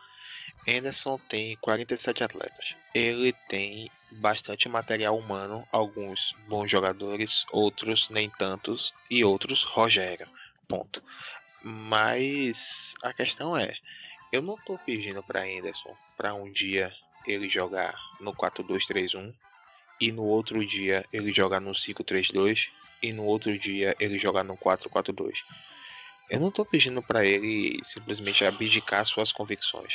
Anderson tem 47 atletas. Ele tem bastante material humano, alguns bons jogadores, outros nem tantos e outros Rogério. Ponto. Mas a questão é, eu não tô pedindo para Anderson para um dia ele jogar no 4-2-3-1 e no outro dia ele jogar no 5-3-2 e no outro dia ele jogar no 4-4-2. Eu não tô pedindo para ele simplesmente abdicar suas convicções,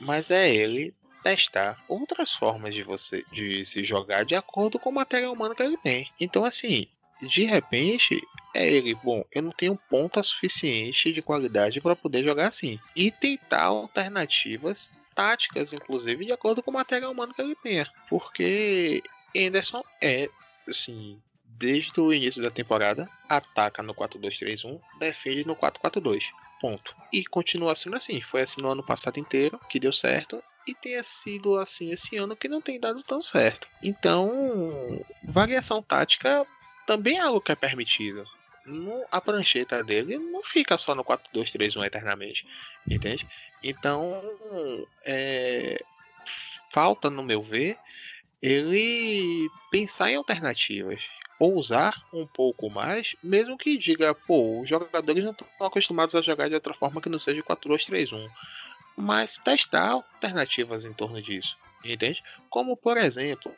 mas é ele testar outras formas de você de se jogar de acordo com o material humano que ele tem. Então assim, de repente é ele, bom, eu não tenho ponta suficiente de qualidade para poder jogar assim e tentar alternativas táticas, inclusive de acordo com o material humano que ele tenha, porque Anderson é assim desde o início da temporada, ataca no 4-2-3-1, defende no 4-4-2. Ponto. E continua sendo assim. Foi assim no ano passado inteiro, que deu certo. E tenha sido assim esse ano que não tem dado tão certo. Então, variação tática também é algo que é permitido. A prancheta dele não fica só no 4-2-3-1 eternamente. Entende? Então, é, falta, no meu ver, ele pensar em alternativas ousar um pouco mais, mesmo que diga, pô, os jogadores não estão acostumados a jogar de outra forma que não seja 4-2-3-1. Mas testar alternativas em torno disso, entende? Como, por exemplo,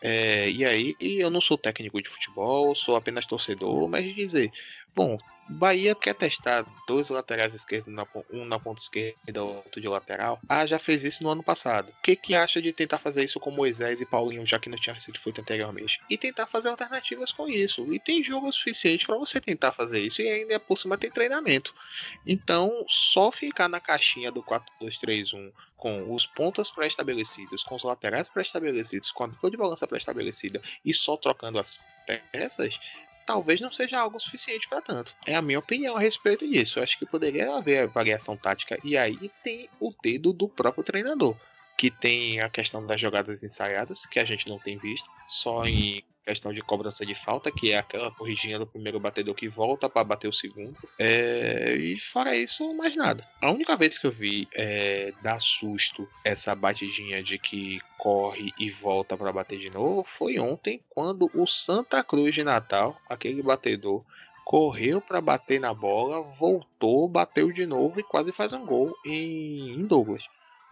é, e aí e eu não sou técnico de futebol, sou apenas torcedor, mas dizer, bom, Bahia quer testar dois laterais esquerdos, um na ponta esquerda, outro de lateral. Ah, já fez isso no ano passado. O que, que acha de tentar fazer isso com Moisés e Paulinho, já que não tinha sido feito anteriormente? E tentar fazer alternativas com isso. E tem jogo suficiente para você tentar fazer isso e ainda por cima tem treinamento. Então, só ficar na caixinha do 4-2-3-1 com os pontas pré-estabelecidos, com os laterais pré-estabelecidos, com a dupla de balança pré-estabelecida e só trocando as peças, talvez não seja algo suficiente para tanto. É a minha opinião a respeito disso. Eu acho que poderia haver variação tática e aí tem o dedo do próprio treinador, que tem a questão das jogadas ensaiadas, que a gente não tem visto, só em questão de cobrança de falta, que é aquela corridinha do primeiro batedor que volta para bater o segundo. É, e fora isso, mais nada. A única vez que eu vi é, dar susto essa batidinha de que corre e volta para bater de novo foi ontem, quando o Santa Cruz de Natal, aquele batedor, correu para bater na bola, voltou, bateu de novo e quase faz um gol em, em Douglas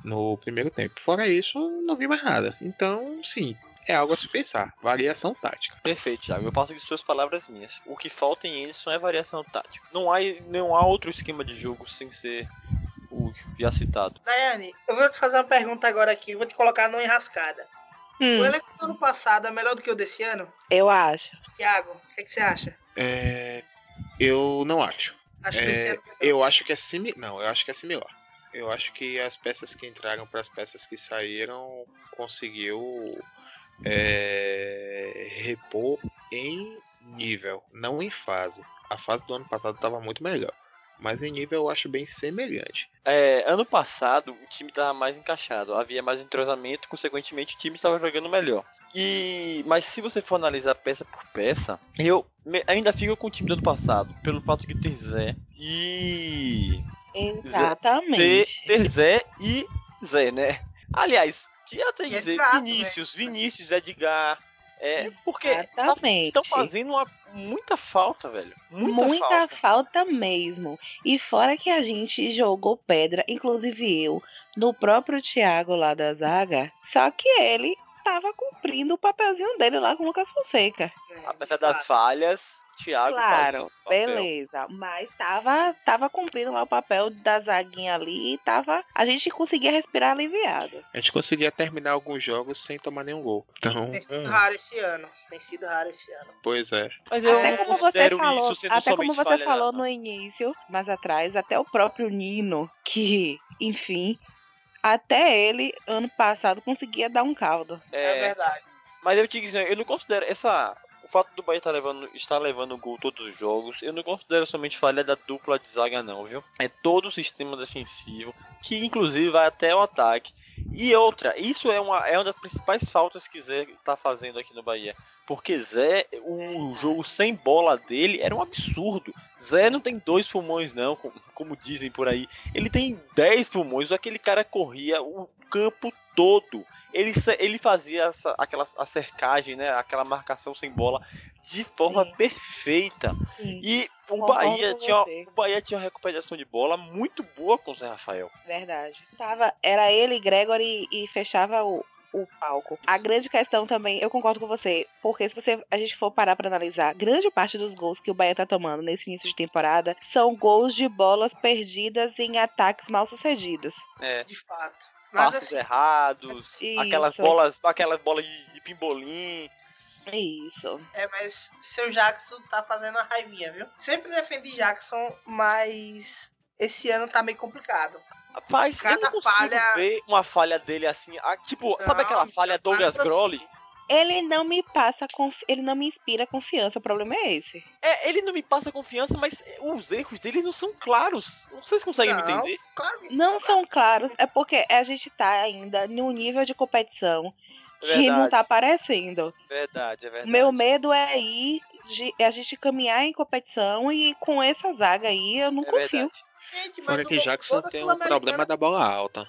no primeiro tempo. Fora isso, não vi mais nada. Então, sim, é algo a se pensar. Variação tática. Perfeito, Thiago. Eu passo de suas palavras minhas. O que falta em Anderson é variação tática. Não há, não há outro esquema de jogo sem ser o já citado. Daiane, eu vou te fazer uma pergunta agora aqui, vou te colocar numa enrascada. Hum, O elenco do ano passado é melhor do que o desse ano? eu acho. Tiago, o que, que você acha? É, eu não acho. Acho É, ano Eu acho que é similar. Não, eu acho que é similar. Eu acho que as peças que entraram para as peças que saíram conseguiu é, repor em nível, não em fase. A fase do ano passado estava muito melhor, mas em nível eu acho bem semelhante. É, ano passado o time estava mais encaixado, havia mais entrosamento, consequentemente o time estava jogando melhor. E mas se você for analisar peça por peça, eu me- ainda fico com o time do ano passado, pelo fato de ter Zé e Exatamente. ter, ter Zé e Zé, né? Aliás, tinha até dizer Exato, Vinícius, Vinícius, Edgar. É, porque Exatamente. estão fazendo uma, muita falta, velho. Muita, Muita, falta. falta. mesmo. E fora que a gente jogou pedra, inclusive eu, no próprio Thiago lá da zaga, só que ele tava cumprindo o papelzinho dele lá com o Lucas Fonseca. Apesar das falhas, Thiago Claro, beleza. Mas tava, tava cumprindo lá o papel da zaguinha ali e tava. A gente conseguia respirar aliviado. A gente conseguia terminar alguns jogos sem tomar nenhum gol. Então, Tem sido hum, raro esse ano. Tem sido raro esse ano. pois é. Mas eu Até não como você considero falou, isso sendo até como somente você falou no início, mas atrás, até o próprio Nino, que, enfim, até ele, ano passado, conseguia dar um caldo. É, É, verdade. mas eu te digo, assim, eu não considero essa. O fato do Bahia estar levando, estar levando gol todos os jogos, eu não considero somente falha da dupla de zaga, não, viu? É todo o sistema defensivo, que inclusive vai até o ataque. E outra, isso é uma, é uma das principais faltas que Zé tá fazendo aqui no Bahia. Porque Zé, o jogo sem bola dele era um absurdo. Zé não tem dois pulmões, não, como, dizem por aí. Ele tem dez pulmões. Aquele cara corria o campo todo. Ele, ele fazia essa, aquela a cercagem, né? Aquela marcação sem bola de forma Sim. perfeita. Sim, E o Concordo Bahia, tinha, o Bahia tinha uma recuperação de bola muito boa com o Zé Rafael. verdade. Tava, era ele, Gregory, e fechava o, o palco. A grande questão também, eu concordo com você, porque se você, a gente for parar pra analisar, grande parte dos gols que o Bahia tá tomando nesse início de temporada são gols de bolas perdidas em ataques mal sucedidos. É, De fato. Passes assim, errados, Isso. aquelas bolas, aquelas bolas de, de pimbolim. Isso. é, mas seu Jackson tá fazendo a raivinha, viu? Sempre defendi Jackson, mas esse ano tá meio complicado. Rapaz, eu não Cada consigo falha- ver uma falha dele assim. ah, tipo, sabe Não, aquela falha Douglas falha Grolli? Ele não me passa, confi- ele não me inspira confiança, o problema é esse. É, ele não me passa confiança, mas os erros dele não são claros. Vocês conseguem me Não. entender? Claro que Não são claros, é porque a gente tá ainda num nível de competição que Verdade, não tá aparecendo. verdade, é verdade. Meu medo é ir, de, é a gente caminhar em competição e com essa zaga aí eu não é confio. verdade. Gente, mas Fora o que Jackson tem um problema da bola alta.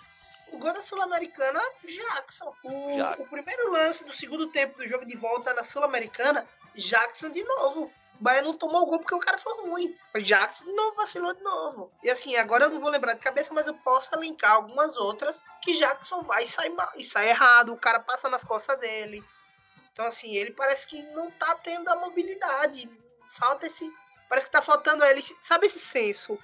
O gol da Sul-Americana, Jackson. O, Jackson. o primeiro lance do segundo tempo do jogo de volta na Sul-Americana, Jackson de novo. O Bahia não tomou o gol porque o cara foi ruim. O Jackson de novo vacilou de novo. E assim, agora eu não vou lembrar de cabeça, mas eu posso elencar algumas outras que Jackson vai e sai, mal, e sai errado, o cara passa nas costas dele. Então, assim, ele parece que não tá tendo a mobilidade. Falta esse. Parece que tá faltando a ele. Sabe esse senso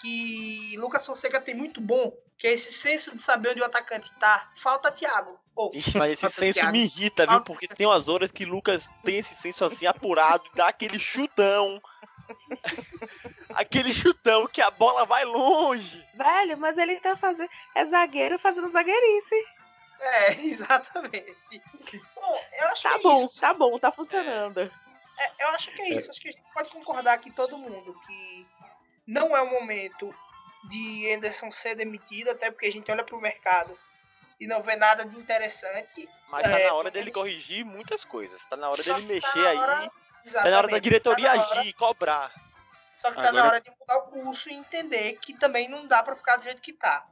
que Lucas Fonseca tem muito bom? Que é esse senso de saber onde o atacante tá. Falta Thiago. Pô, Ixi, mas esse senso Thiago. me irrita, viu? Porque tem umas horas que Lucas tem esse senso assim apurado, dá aquele chutão. aquele chutão que a bola vai longe. Velho, mas ele tá fazendo. É zagueiro fazendo zagueirice. É, exatamente. Bom, eu acho Tá que é bom, isso. tá bom, tá funcionando. É, eu acho que é isso. Acho que a gente pode concordar aqui todo mundo que não é o momento de Anderson ser demitido, até porque a gente olha pro mercado e não vê nada de interessante. Mas tá É, na hora dele ele- corrigir muitas coisas. Tá na hora Só dele tá mexer na aí. hora- Tá na hora da Exatamente, diretoria tá hora- agir, cobrar. Só que tá Agora- na hora de mudar o curso e entender que também não dá pra ficar do jeito que tá.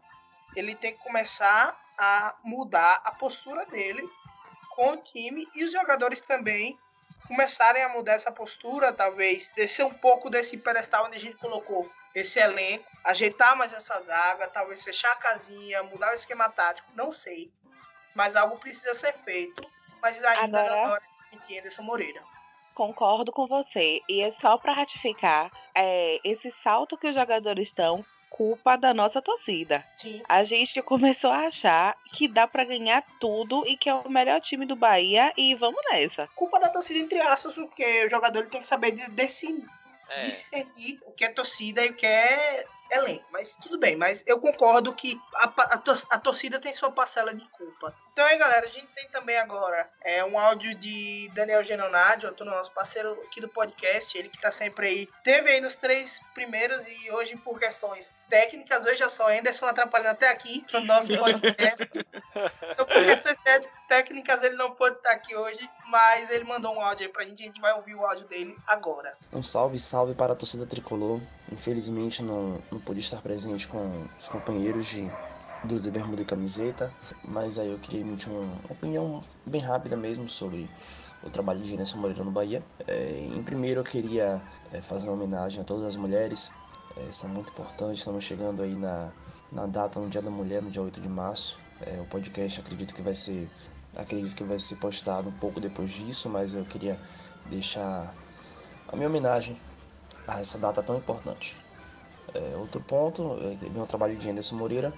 Ele tem que começar a mudar a postura dele com o time e os jogadores também começarem a mudar essa postura, talvez descer um pouco desse pedestal onde a gente colocou esse elenco, ajeitar mais essa zaga, talvez fechar a casinha, mudar o esquema tático, não sei. Mas algo precisa ser feito, mas ainda Agora- não é hora de Anderson Moreira. Concordo com você. E é só pra ratificar é, esse salto que os jogadores estão, culpa da nossa torcida. Sim. A gente começou a achar que dá pra ganhar tudo e que é o melhor time do Bahia e vamos nessa. culpa da torcida entre aspas, porque o jogador tem que saber de- desse, É. discernir o que é torcida e o que é elenco. Mas tudo bem, mas eu concordo que a, a a torcida tem sua parcela de culpa. Então aí, galera, a gente tem também agora é, um áudio de Daniel Genonadi, outro nosso parceiro aqui do podcast, ele que tá sempre aí. Teve aí nos três primeiros e hoje, por questões técnicas, hoje é só Anderson atrapalhando até aqui no nosso podcast. então, por questões técnicas, técnicas ele não pôde estar aqui hoje, mas ele mandou um áudio aí pra gente, a gente vai ouvir o áudio dele agora. Um salve, salve para a torcida tricolor. Infelizmente não, não pude estar presente com os companheiros de, do de Bermuda e Camiseta, mas aí eu queria emitir uma opinião bem rápida mesmo sobre o trabalho de Genessa Moreira no Bahia. É, em primeiro eu queria é, fazer uma homenagem a todas as mulheres, é, são muito importantes, estamos chegando aí na, na data, no Dia da Mulher, no dia 8 de março. É, o podcast acredito que vai ser acredito que vai ser postado um pouco depois disso, mas eu queria deixar a minha homenagem a essa data tão importante. É, outro ponto, é, vem o trabalho de Anderson Moreira,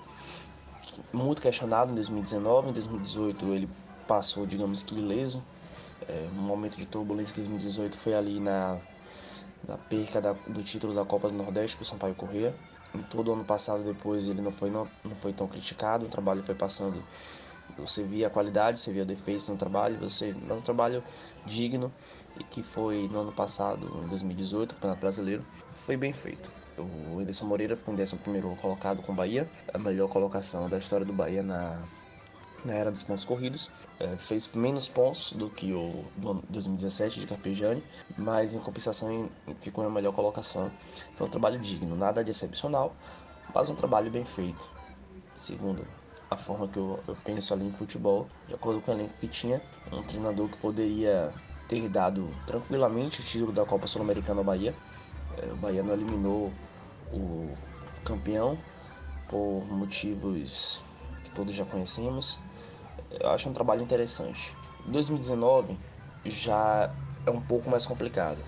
muito questionado em 2019, em 2018 ele passou, digamos que ileso, é, um momento de turbulência em 2018 foi ali na, na perca da, do título da Copa do Nordeste para o Sampaio Corrêa. Em todo o ano passado depois ele não foi, não, não foi tão criticado, o trabalho foi passando você via a qualidade, você via defeitos no trabalho, você é um trabalho digno e que foi no ano passado, em 2018, Campeonato Brasileiro, foi bem feito. O Anderson Moreira ficou em 11 colocado com o Bahia, a melhor colocação da história do Bahia na, na era dos pontos corridos. É, fez menos pontos do que o do 2017 de Carpegiani, mas em compensação ficou em melhor colocação. Foi um trabalho digno, nada de excepcional, mas um trabalho bem feito, segundo a forma que eu, eu penso ali em futebol, de acordo com o elenco que tinha, um treinador que poderia ter dado tranquilamente o título da Copa Sul-Americana ao Bahia. É, o Bahia não eliminou o campeão por motivos que todos já conhecemos. Eu acho um trabalho interessante. 2019 já é um pouco mais complicado.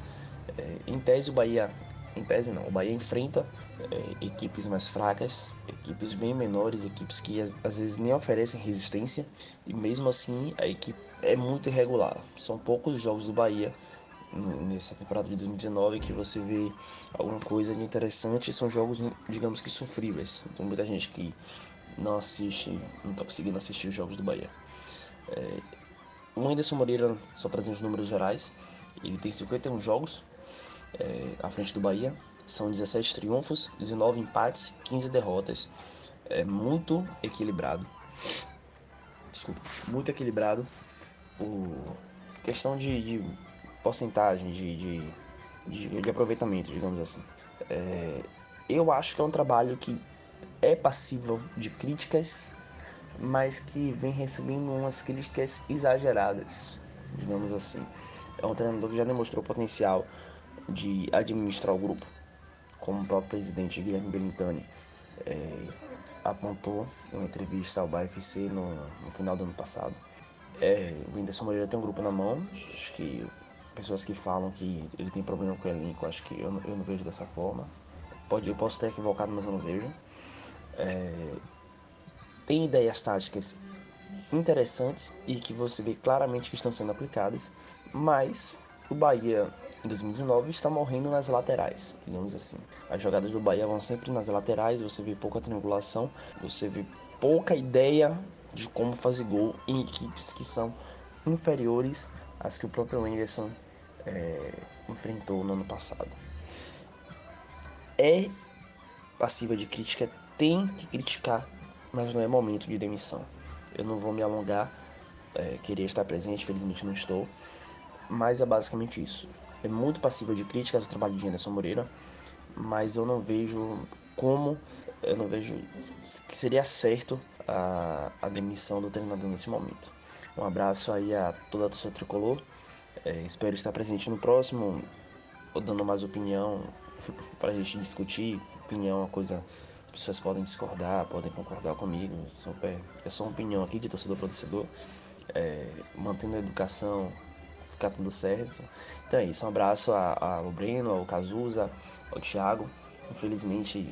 É, em tese, o Bahia em tese não. O Bahia enfrenta é, equipes mais fracas, equipes bem menores, equipes que às, às, vezes nem oferecem resistência e mesmo assim a equipe é muito irregular. São poucos jogos do Bahia nessa temporada de 2019 que você vê alguma coisa de interessante. São jogos, digamos que sofríveis. Tem muita gente que não assiste, não está conseguindo assistir os jogos do Bahia. É, o Anderson Moreira, só trazendo os números gerais, ele tem 51 jogos, é, à frente do Bahia. São 17 triunfos, 19 empates, 15 derrotas. É muito equilibrado. Desculpa, muito equilibrado. O questão de, de porcentagem de, de, de, de, aproveitamento, digamos assim. É, eu acho que é um trabalho que é passível de críticas, mas que vem recebendo umas críticas exageradas, digamos assim. É um treinador que já demonstrou potencial de administrar o grupo, como o próprio presidente Guilherme Benitani é, apontou em uma entrevista ao BFC no, no final do ano passado. É, o Whindersson Moreira tem um grupo na mão, acho que pessoas que falam que ele tem problema com o elenco, acho que eu não, eu não vejo dessa forma. Pode, eu posso ter equivocado, mas eu não vejo. É, tem ideias táticas interessantes e que você vê claramente que estão sendo aplicadas, mas o Bahia em 2019 está morrendo nas laterais, digamos assim. As jogadas do Bahia vão sempre nas laterais, você vê pouca triangulação, você vê pouca ideia de como fazer gol em equipes que são inferiores às que o próprio Anderson é, enfrentou no ano passado. É passiva de crítica, tem que criticar, mas não é momento de demissão. Eu não vou me alongar, é, queria estar presente, felizmente não estou, mas é basicamente isso é muito passível de críticas ao trabalho de Anderson Moreira, mas eu não vejo como, eu não vejo que seria certo a, a demissão do treinador nesse momento. Um abraço aí a toda a torcida tricolor. É, espero estar presente no próximo, dando mais opinião para a gente discutir. Opinião é uma coisa pessoas podem discordar, podem concordar comigo. É só uma opinião aqui de torcedor para. É, mantendo a educação, ficar tudo certo. Então é isso, um abraço ao Breno, ao Cazuza, ao Thiago. Infelizmente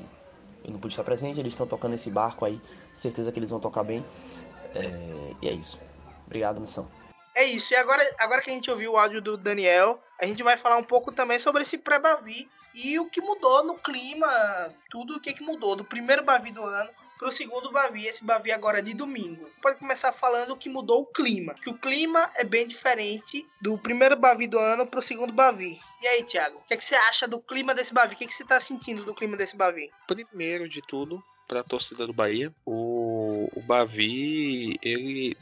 eu não pude estar presente, eles estão tocando esse barco aí, certeza que eles vão tocar bem. É, e é isso. Obrigado, nação. É isso, e agora, agora que a gente ouviu o áudio do Daniel, a gente vai falar um pouco também sobre esse pré-Bavi e o que mudou no clima, tudo o que, que mudou do primeiro Bavi do ano para o segundo Bavi, esse Bavi agora é de domingo. Pode começar falando que mudou o clima, que o clima é bem diferente do primeiro Bavi do ano para o segundo Bavi. E aí, Thiago, o que, é que você acha do clima desse Bavi? O que, é que você está sentindo do clima desse Bavi? Primeiro de tudo, para a torcida do Bahia, o, o Bavi, ele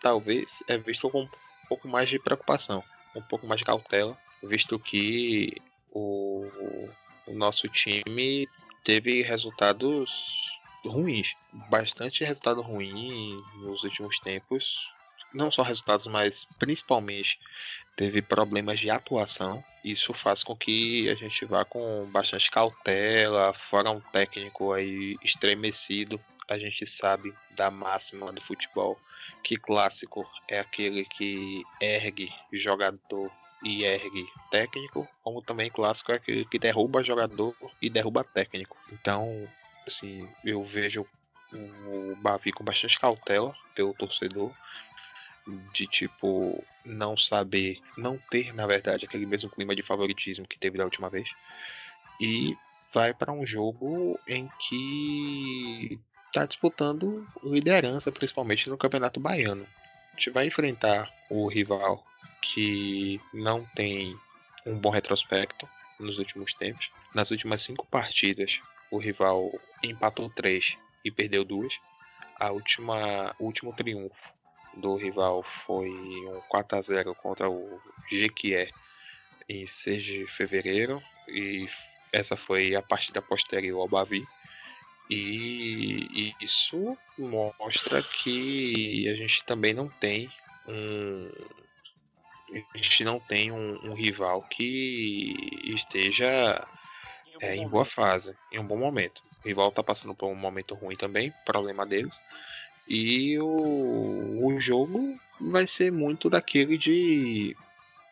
talvez é visto com um pouco mais de preocupação, um pouco mais de cautela, visto que o, o nosso time teve resultados ruins, bastante resultado ruim nos últimos tempos. Não só resultados, mas principalmente teve problemas de atuação. Isso faz com que a gente vá com bastante cautela, fora um técnico aí estremecido. A gente sabe da máxima do futebol que clássico é aquele que ergue jogador e ergue técnico, como também clássico é aquele que derruba jogador e derruba técnico. Então, assim, eu vejo o Bavi com bastante cautela pelo torcedor de tipo não saber, não ter na verdade aquele mesmo clima de favoritismo que teve da última vez e vai para um jogo em que está disputando liderança, principalmente no Campeonato Baiano. A gente vai enfrentar o rival que não tem um bom retrospecto nos últimos tempos. Nas últimas cinco partidas, o rival empatou três e perdeu duas. A última, o último triunfo do rival foi um 4 a 0 contra o Jequié em 6 de fevereiro e essa foi a partida posterior ao Bavi. E, e isso mostra que a gente também não tem um, a gente não tem um, um rival que esteja um é, em boa fase, em um bom momento. O rival está passando por um momento ruim também, problema deles. E o, o jogo vai ser muito daquele de,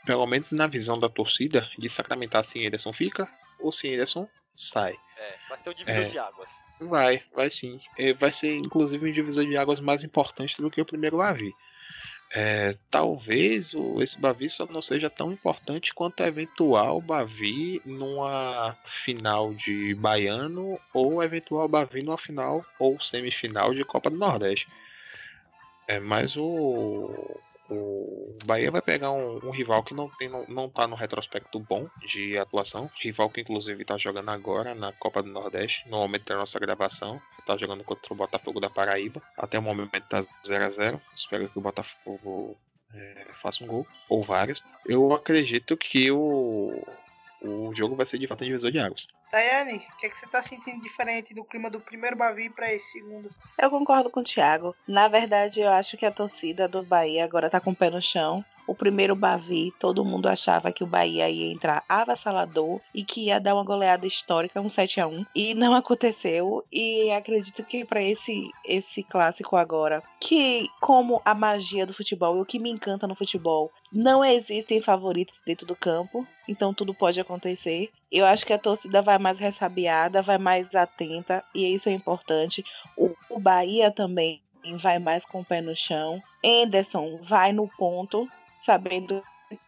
pelo menos na visão da torcida, de sacramentar se Ederson fica ou se Ederson sai. É, vai ser o divisor é, de águas. Vai, vai sim. É, vai ser inclusive um divisor de águas mais importante do que o primeiro Bavi. É, talvez o, esse Bavi só não seja tão importante quanto o eventual Bavi numa final de Baiano ou eventual Bavi numa final ou semifinal de Copa do Nordeste. É, mas o, o Bahia vai pegar um, um, rival que não, tem, não, não tá no retrospecto bom de atuação. Rival que inclusive tá jogando agora na Copa do Nordeste, no momento da nossa gravação. Tá jogando contra o Botafogo da Paraíba. Até o momento tá 0 a 0 Espero que o Botafogo é, faça um gol, ou vários. Eu acredito que o, o jogo vai ser de fato um divisor de águas. Daiane, o que, é que você está sentindo diferente do clima do primeiro Bavi para esse segundo? Eu concordo com o Thiago. Na verdade, eu acho que a torcida do Bahia agora está com o pé no chão o primeiro Bavi, todo mundo achava que o Bahia ia entrar avassalador e que ia dar uma goleada histórica, um 7 a 1 e não aconteceu. E acredito que para esse esse clássico agora, que como a magia do futebol e o que me encanta no futebol, não existem favoritos dentro do campo, então tudo pode acontecer. Eu acho que a torcida vai mais ressabiada, vai mais atenta e isso é importante. O, o Bahia também vai mais com o pé no chão. Anderson vai no ponto, sabendo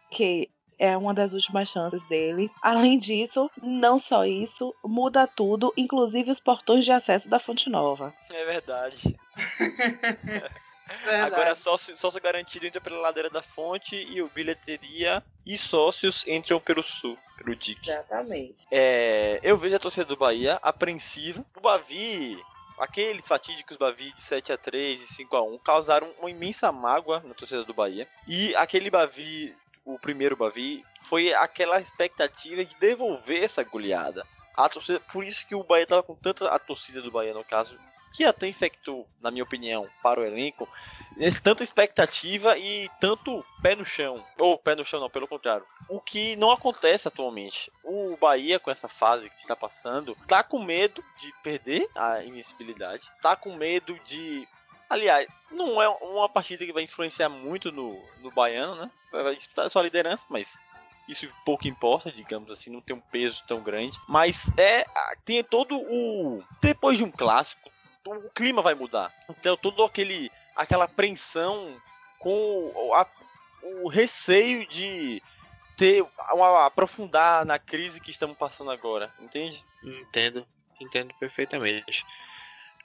que é uma das últimas chances dele. Além disso, não só isso, muda tudo, inclusive os portões de acesso da Fonte Nova. É verdade. verdade. Agora sócio, sócio garantido entra pela ladeira da fonte e o bilheteria e sócios entram pelo sul, pelo. Exatamente. É, eu vejo a torcida do Bahia apreensiva. O Bavi aqueles fatídicos Bavi de 7 a 3 e 5 a 1 causaram uma imensa mágoa na torcida do Bahia. E aquele Bavi, o primeiro Bavi, foi aquela expectativa de devolver essa goleada. A torcida, por isso que o Bahia estava com tanta a torcida do Bahia no caso que até infectou, na minha opinião, para o elenco, nesse tanta expectativa e tanto pé no chão. Ou pé no chão não, pelo contrário. O que não acontece atualmente. O Bahia, com essa fase que está passando, tá com medo de perder a invencibilidade, tá com medo de. Aliás, não é uma partida que vai influenciar muito no, no baiano, né? Vai disputar sua liderança, mas isso pouco importa, digamos assim, não tem um peso tão grande. Mas é. Tem todo o. Depois de um clássico, o clima vai mudar. Então, todo aquele aquela apreensão com a, o receio de ter uma, aprofundar na crise que estamos passando agora, entende? Entendo, entendo perfeitamente.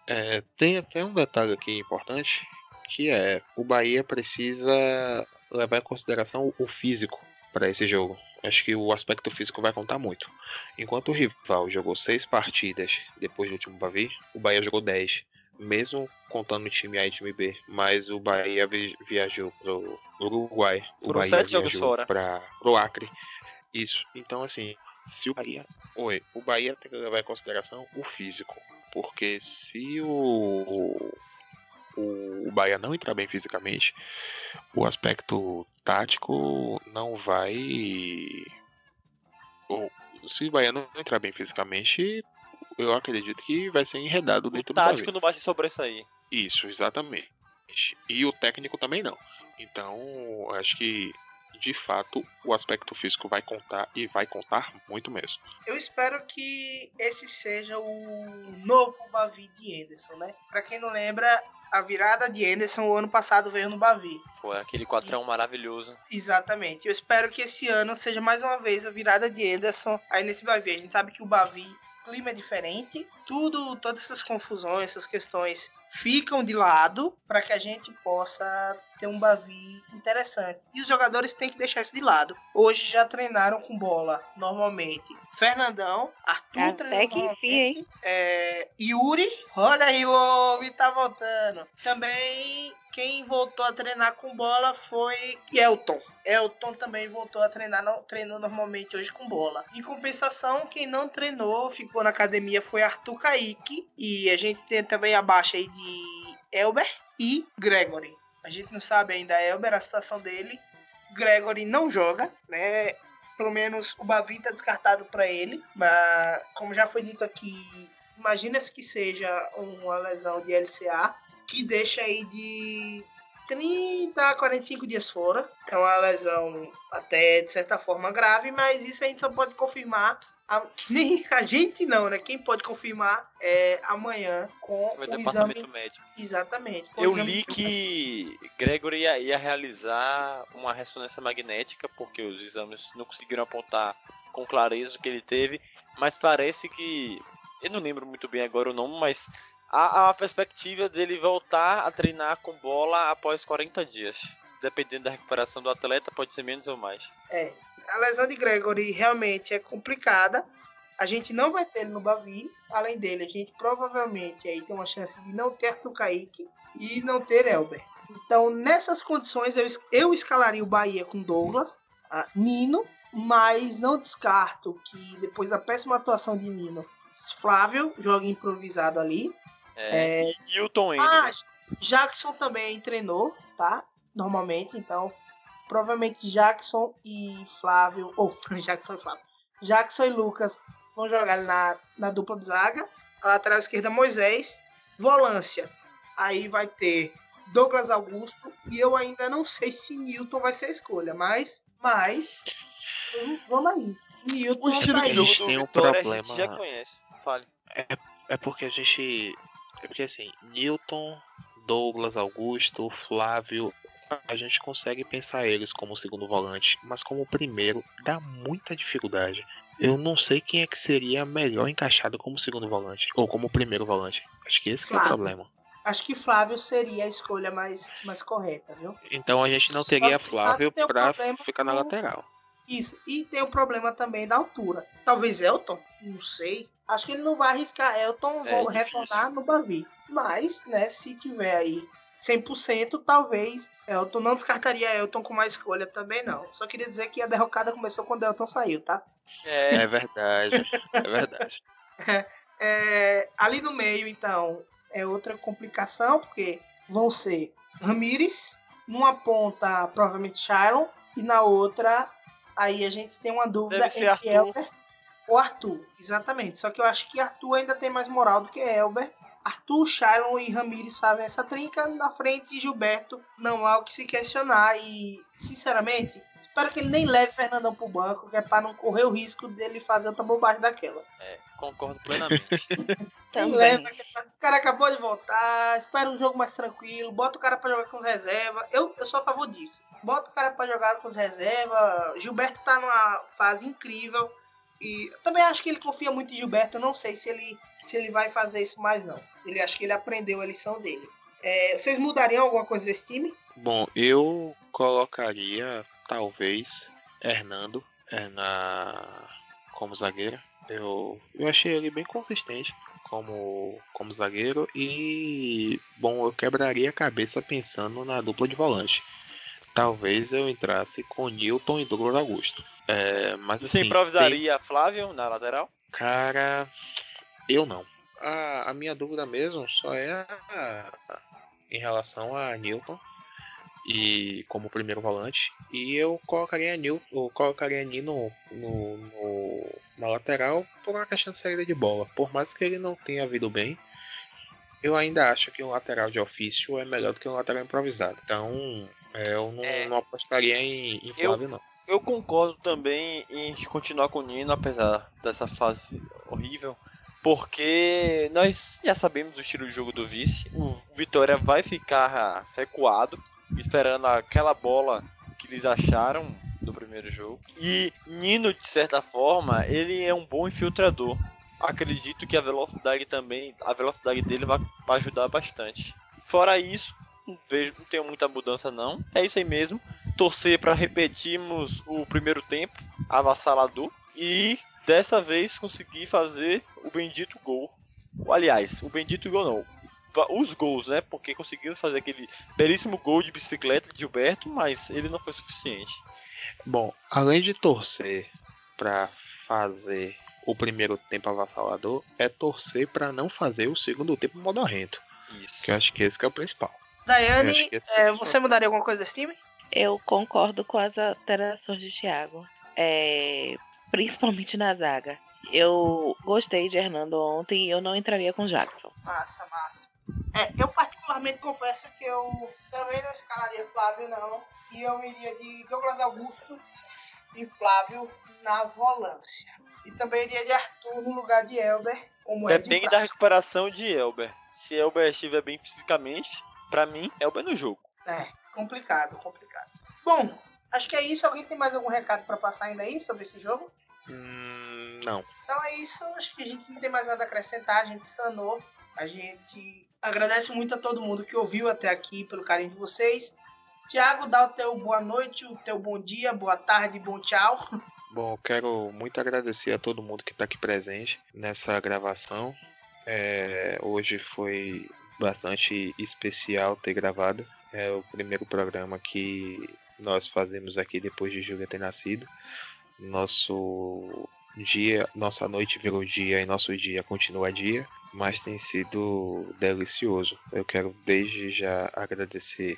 É, tem até um detalhe aqui importante, que é o Bahia precisa levar em consideração o físico para esse jogo. Acho que o aspecto físico vai contar muito. Enquanto o rival jogou seis partidas depois do último Bavi, o Bahia jogou 10. mesmo contando o time A e time B, mas o Bahia vi- viajou pro Uruguai. O Foram Bahia sete jogos fora. Pra, pro Acre. Isso. Então, assim, se o Bahia. Oi, o Bahia tem que levar em consideração o físico. Porque se o. O, o Bahia não entrar bem fisicamente, o aspecto tático não vai. Ou, se o Bahia não entrar bem fisicamente, eu acredito que vai ser enredado O dentro do Bahia. tático não vai se sobressair. Isso, exatamente. E o técnico também não. Então, acho que de fato o aspecto físico vai contar e vai contar muito mesmo. Eu espero que esse seja o novo Bavi de Anderson, né? Pra quem não lembra, a virada de Anderson o ano passado veio no Bavi. Foi aquele 4x1 maravilhoso. Exatamente. Eu espero que esse ano seja mais uma vez a virada de Anderson aí nesse Bavi. A gente sabe que o Bavi, clima é diferente, tudo, todas essas confusões, essas questões ficam de lado para que a gente possa ter um Bavi interessante. E os jogadores têm que deixar isso de lado. Hoje já treinaram com bola normalmente. Fernandão, Arthur Até treinou que enfim, hein? É, Yuri, olha aí, o homem tá voltando. Também quem voltou a treinar com bola foi Elton. Elton também voltou a treinar, no- treinou normalmente hoje com bola. Em compensação, quem não treinou, ficou na academia foi Arthur Kaique. E a gente tem também a baixa aí de Elber e Gregory. A gente não sabe ainda Elber, a situação dele. Gregory não joga, né? Pelo menos o Bavi tá descartado para ele. Mas, como já foi dito aqui, imagina-se que seja uma lesão de LCA que deixa aí de 30 a 45 dias fora. É uma lesão até de certa forma grave, mas isso a gente só pode confirmar. a- nem a gente não, né? Quem pode confirmar é amanhã com Foi o departamento exame. médico. Exatamente. o Eu li que Gregory ia, ia realizar uma ressonância magnética, porque os exames não conseguiram apontar com clareza o que ele teve, mas parece que. Eu não lembro muito bem agora o nome, mas há a perspectiva dele voltar a treinar com bola após 40 dias. Dependendo da recuperação do atleta, pode ser menos ou mais. É, a lesão de Gregory realmente é complicada. A gente não vai ter ele no Bavi. Além dele, a gente provavelmente aí tem uma chance de não ter Arthur Kaique e não ter Elber. Então, nessas condições, eu, eu escalaria o Bahia com Douglas, Nino, mas não descarto que depois da péssima atuação de Nino, Flávio joga improvisado ali. É, Newton ainda. Ah, Jackson também treinou, tá? Normalmente, então provavelmente Jackson e Flávio, ou Jackson e Flávio, Jackson e Lucas vão jogar na, na dupla de zaga, a lateral esquerda Moisés, volância. Aí vai ter Douglas Augusto e eu ainda não sei se Newton vai ser a escolha, mas mas vamos- aí. Newton o estilo tá de jogo do tem um Vitória problema- gente já conhece. Fale. É porque a gente. É porque assim, Newton, Douglas, Augusto, Flávio, a gente consegue pensar eles como segundo volante, mas como primeiro dá muita dificuldade. Eu não sei quem é que seria melhor encaixado como segundo volante ou como primeiro volante. Acho que esse que é o problema. Acho que Flávio seria a escolha mais, mais correta, viu? Então a gente não Só teria Flávio pra ficar na com- lateral. Isso. E tem o problema também da altura. Talvez Elton, não sei. Acho que ele não vai arriscar Elton É vou retornar no Bavi. Mas, né, se tiver aí 100%, talvez Elton não descartaria Elton com uma escolha também não. Só queria dizer que a derrocada começou quando Elton saiu, tá? É, É verdade, é verdade. É, ali no meio, então, é outra complicação, porque vão ser Ramires, numa ponta, provavelmente Shailon, e na outra, aí a gente tem uma dúvida Deve ser entre Arthur. Elber ou Arthur. Exatamente. Só que eu acho que Arthur ainda tem mais moral do que Elber. Arthur, Shailon e Ramires fazem essa trinca na frente de Gilberto. Não há o que se questionar. E, sinceramente, espero que ele nem leve Fernandão pro banco, que é pra não correr o risco dele fazer outra bobagem daquela. é, concordo plenamente. Também. Leva, o cara acabou de voltar, espera um jogo mais tranquilo, bota o cara pra jogar com os reservas. Eu, eu sou a favor disso. Bota o cara pra jogar com os reservas. Gilberto tá numa fase incrível. E também acho que ele confia muito em Gilberto. Eu não sei se ele, se ele vai fazer isso mais, não. Ele acho que ele aprendeu a lição dele. É, vocês mudariam alguma coisa desse time? Bom, eu colocaria talvez Hernando é, na como zagueiro. Eu, eu achei ele bem consistente como, como zagueiro e, bom, eu quebraria a cabeça pensando na dupla de volante. Talvez eu entrasse com Newton e Douglas Augusto. É, mas Você assim, improvisaria Flávio na lateral? tem- Cara, eu não. A, a minha dúvida mesmo só é a- a- em relação a Newton e como primeiro volante. E eu colocaria Newton, eu colocaria Nino no, no- na lateral por uma questão de saída de bola. Por mais que ele não tenha vindo bem, eu ainda acho que um lateral de ofício é melhor do que um lateral improvisado. Então, é, eu não, É. não apostaria em, em Eu- Flávio, não. Eu concordo também em continuar com o Nino, apesar dessa fase horrível. Porque nós já sabemos do estilo de jogo do vice. O Vitória vai ficar recuado, esperando aquela bola que eles acharam do primeiro jogo. E Nino, de certa forma, ele é um bom infiltrador. Acredito que a velocidade também, a velocidade dele vai ajudar bastante. Fora isso, não vejo, não tenho muita mudança não. É isso aí mesmo. Torcer para repetirmos o primeiro tempo avassalador e dessa vez conseguir fazer o bendito gol. Aliás, o bendito gol não. Os gols, né? Porque conseguimos fazer aquele belíssimo gol de bicicleta de Gilberto, mas ele não foi suficiente. Bom, além de torcer pra fazer o primeiro tempo avassalador, é torcer pra não fazer o segundo tempo modorrento. Isso. Que eu acho que esse que é o principal. Daiane, é, é você mudaria alguma coisa desse time? Eu concordo com as alterações de Thiago. É, principalmente na zaga. Eu gostei de Hernando ontem e eu não entraria com Jackson. Massa, massa. É, eu particularmente confesso que eu também não escalaria Flávio, não. E eu iria de Douglas Augusto e Flávio na volância. E também iria de Arthur no lugar de Elber, como é de Depende da recuperação de Elber. Se Elber estiver bem fisicamente, pra mim, Elber no jogo. É, complicado, complicado. Bom, acho que é isso. Alguém tem mais algum recado pra passar ainda aí sobre esse jogo? Hum, não. Então é isso, acho que a gente não tem mais nada a acrescentar, a gente sanou. A gente agradece muito a todo mundo que ouviu até aqui pelo carinho de vocês. Tiago, dá o teu boa noite, o teu bom dia, boa tarde, bom tchau. Bom, eu quero muito agradecer a todo mundo que está aqui presente nessa gravação. É, hoje foi bastante especial ter gravado. É o primeiro programa que nós fazemos aqui depois de Júlia ter nascido. Nosso dia, nossa noite virou dia e nosso dia continua dia, mas tem sido delicioso. Eu quero desde já agradecer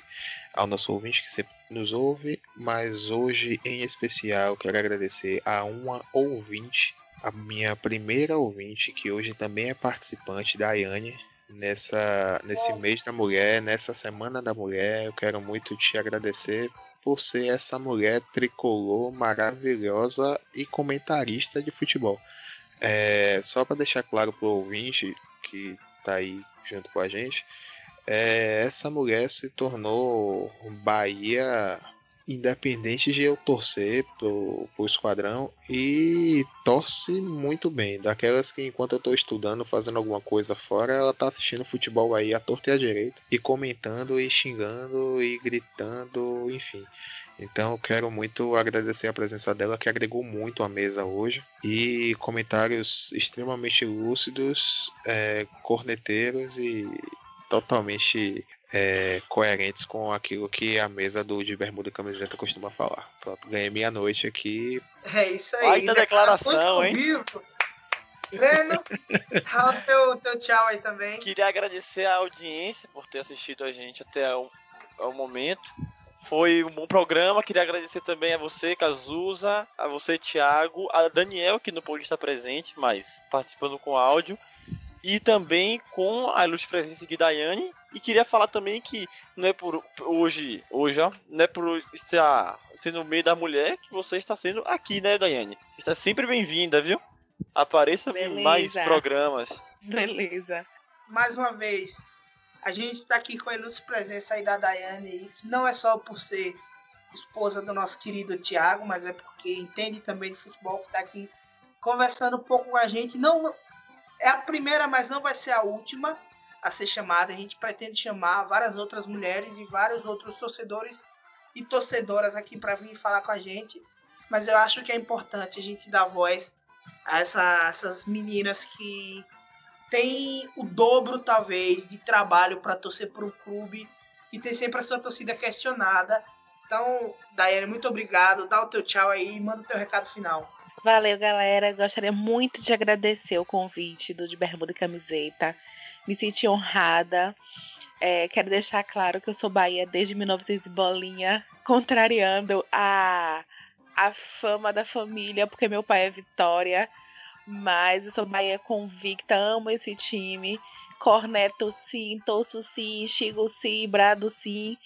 ao nosso ouvinte que sempre nos ouve, mas hoje em especial quero agradecer a uma ouvinte, a minha primeira ouvinte, que hoje também é participante da Ayane. Nessa, nesse mês da mulher, nessa semana da mulher, eu quero muito te agradecer por ser essa mulher tricolor maravilhosa e comentarista de futebol. É, só para deixar claro pro ouvinte que tá aí junto com a gente, é, essa mulher se tornou Bahia independente de eu torcer pro, pro esquadrão e torce muito bem. Daquelas que enquanto eu tô estudando, fazendo alguma coisa fora, ela tá assistindo futebol aí à torta e à direita e comentando e xingando e gritando, enfim. Então eu quero muito agradecer a presença dela, que agregou muito à mesa hoje. E comentários extremamente lúcidos, é, corneteiros e totalmente é, coerentes com aquilo que a mesa do de bermuda e camiseta costuma falar. Pronto, ganhei meia-noite aqui. É isso aí. Baita declaração, ao hein? vivo. Breno, dá o teu, teu tchau aí também. Queria agradecer a audiência por ter assistido a gente até o, ao momento. Foi um bom programa. Queria agradecer também a você, Cazuza, a você, Thiago, a Daniel, que não pôde estar presente, mas participando com áudio. E também com a ilustre presença de Daiane. E queria falar também que não é por hoje, hoje, ó, não é por estar sendo no meio da mulher que você está sendo aqui, né, Daiane? Está sempre bem-vinda, viu? Apareça em mais programas. Beleza. mais uma vez, a gente está aqui com a ilustre presença aí da Daiane que não é só por ser esposa do nosso querido Tiago, mas é porque entende também de futebol, que está aqui conversando um pouco com a gente. Não é a primeira, mas não vai ser a última a ser chamada. A gente pretende chamar várias outras mulheres e vários outros torcedores e torcedoras aqui para vir falar com a gente. Mas eu acho que é importante a gente dar voz a essa- essas meninas que tem o dobro, talvez, de trabalho para torcer para um clube e ter sempre a sua torcida questionada. Então, Daiane, muito obrigado. Dá o teu tchau aí e manda o teu recado final. Valeu, galera. Gostaria muito de agradecer o convite do De Bermuda e Camiseta. Me senti honrada. É, quero deixar claro que eu sou Bahia desde 1900 bolinha, contrariando a, a fama da família, porque meu pai é Vitória. Mas eu sou Bahia convicta, amo esse time. Corneto sim, torço sim, Chigo sim, Brado sim.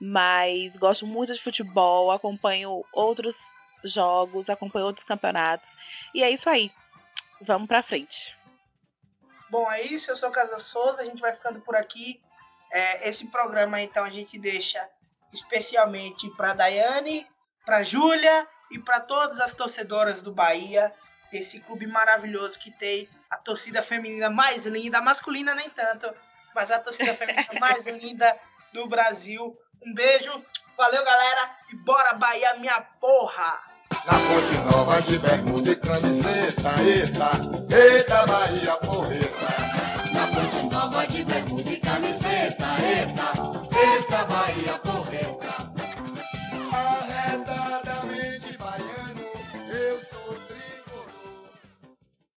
Mas gosto muito de futebol, acompanho outros jogos, acompanho outros campeonatos. E é isso aí. Vamos pra frente. Bom, é isso. Eu sou Casa Souza. A gente vai ficando por aqui. É, esse programa, então, a gente deixa especialmente para Daiane, para Júlia e para todas as torcedoras do Bahia esse clube maravilhoso que tem a torcida feminina mais linda, a masculina nem tanto, mas a torcida feminina mais linda do Brasil. Um beijo, valeu galera e bora Bahia minha porra! Na Ponte Nova de bermuda e camiseta, eita, eita Bahia porreta. Nova de bermuda e camiseta, eita,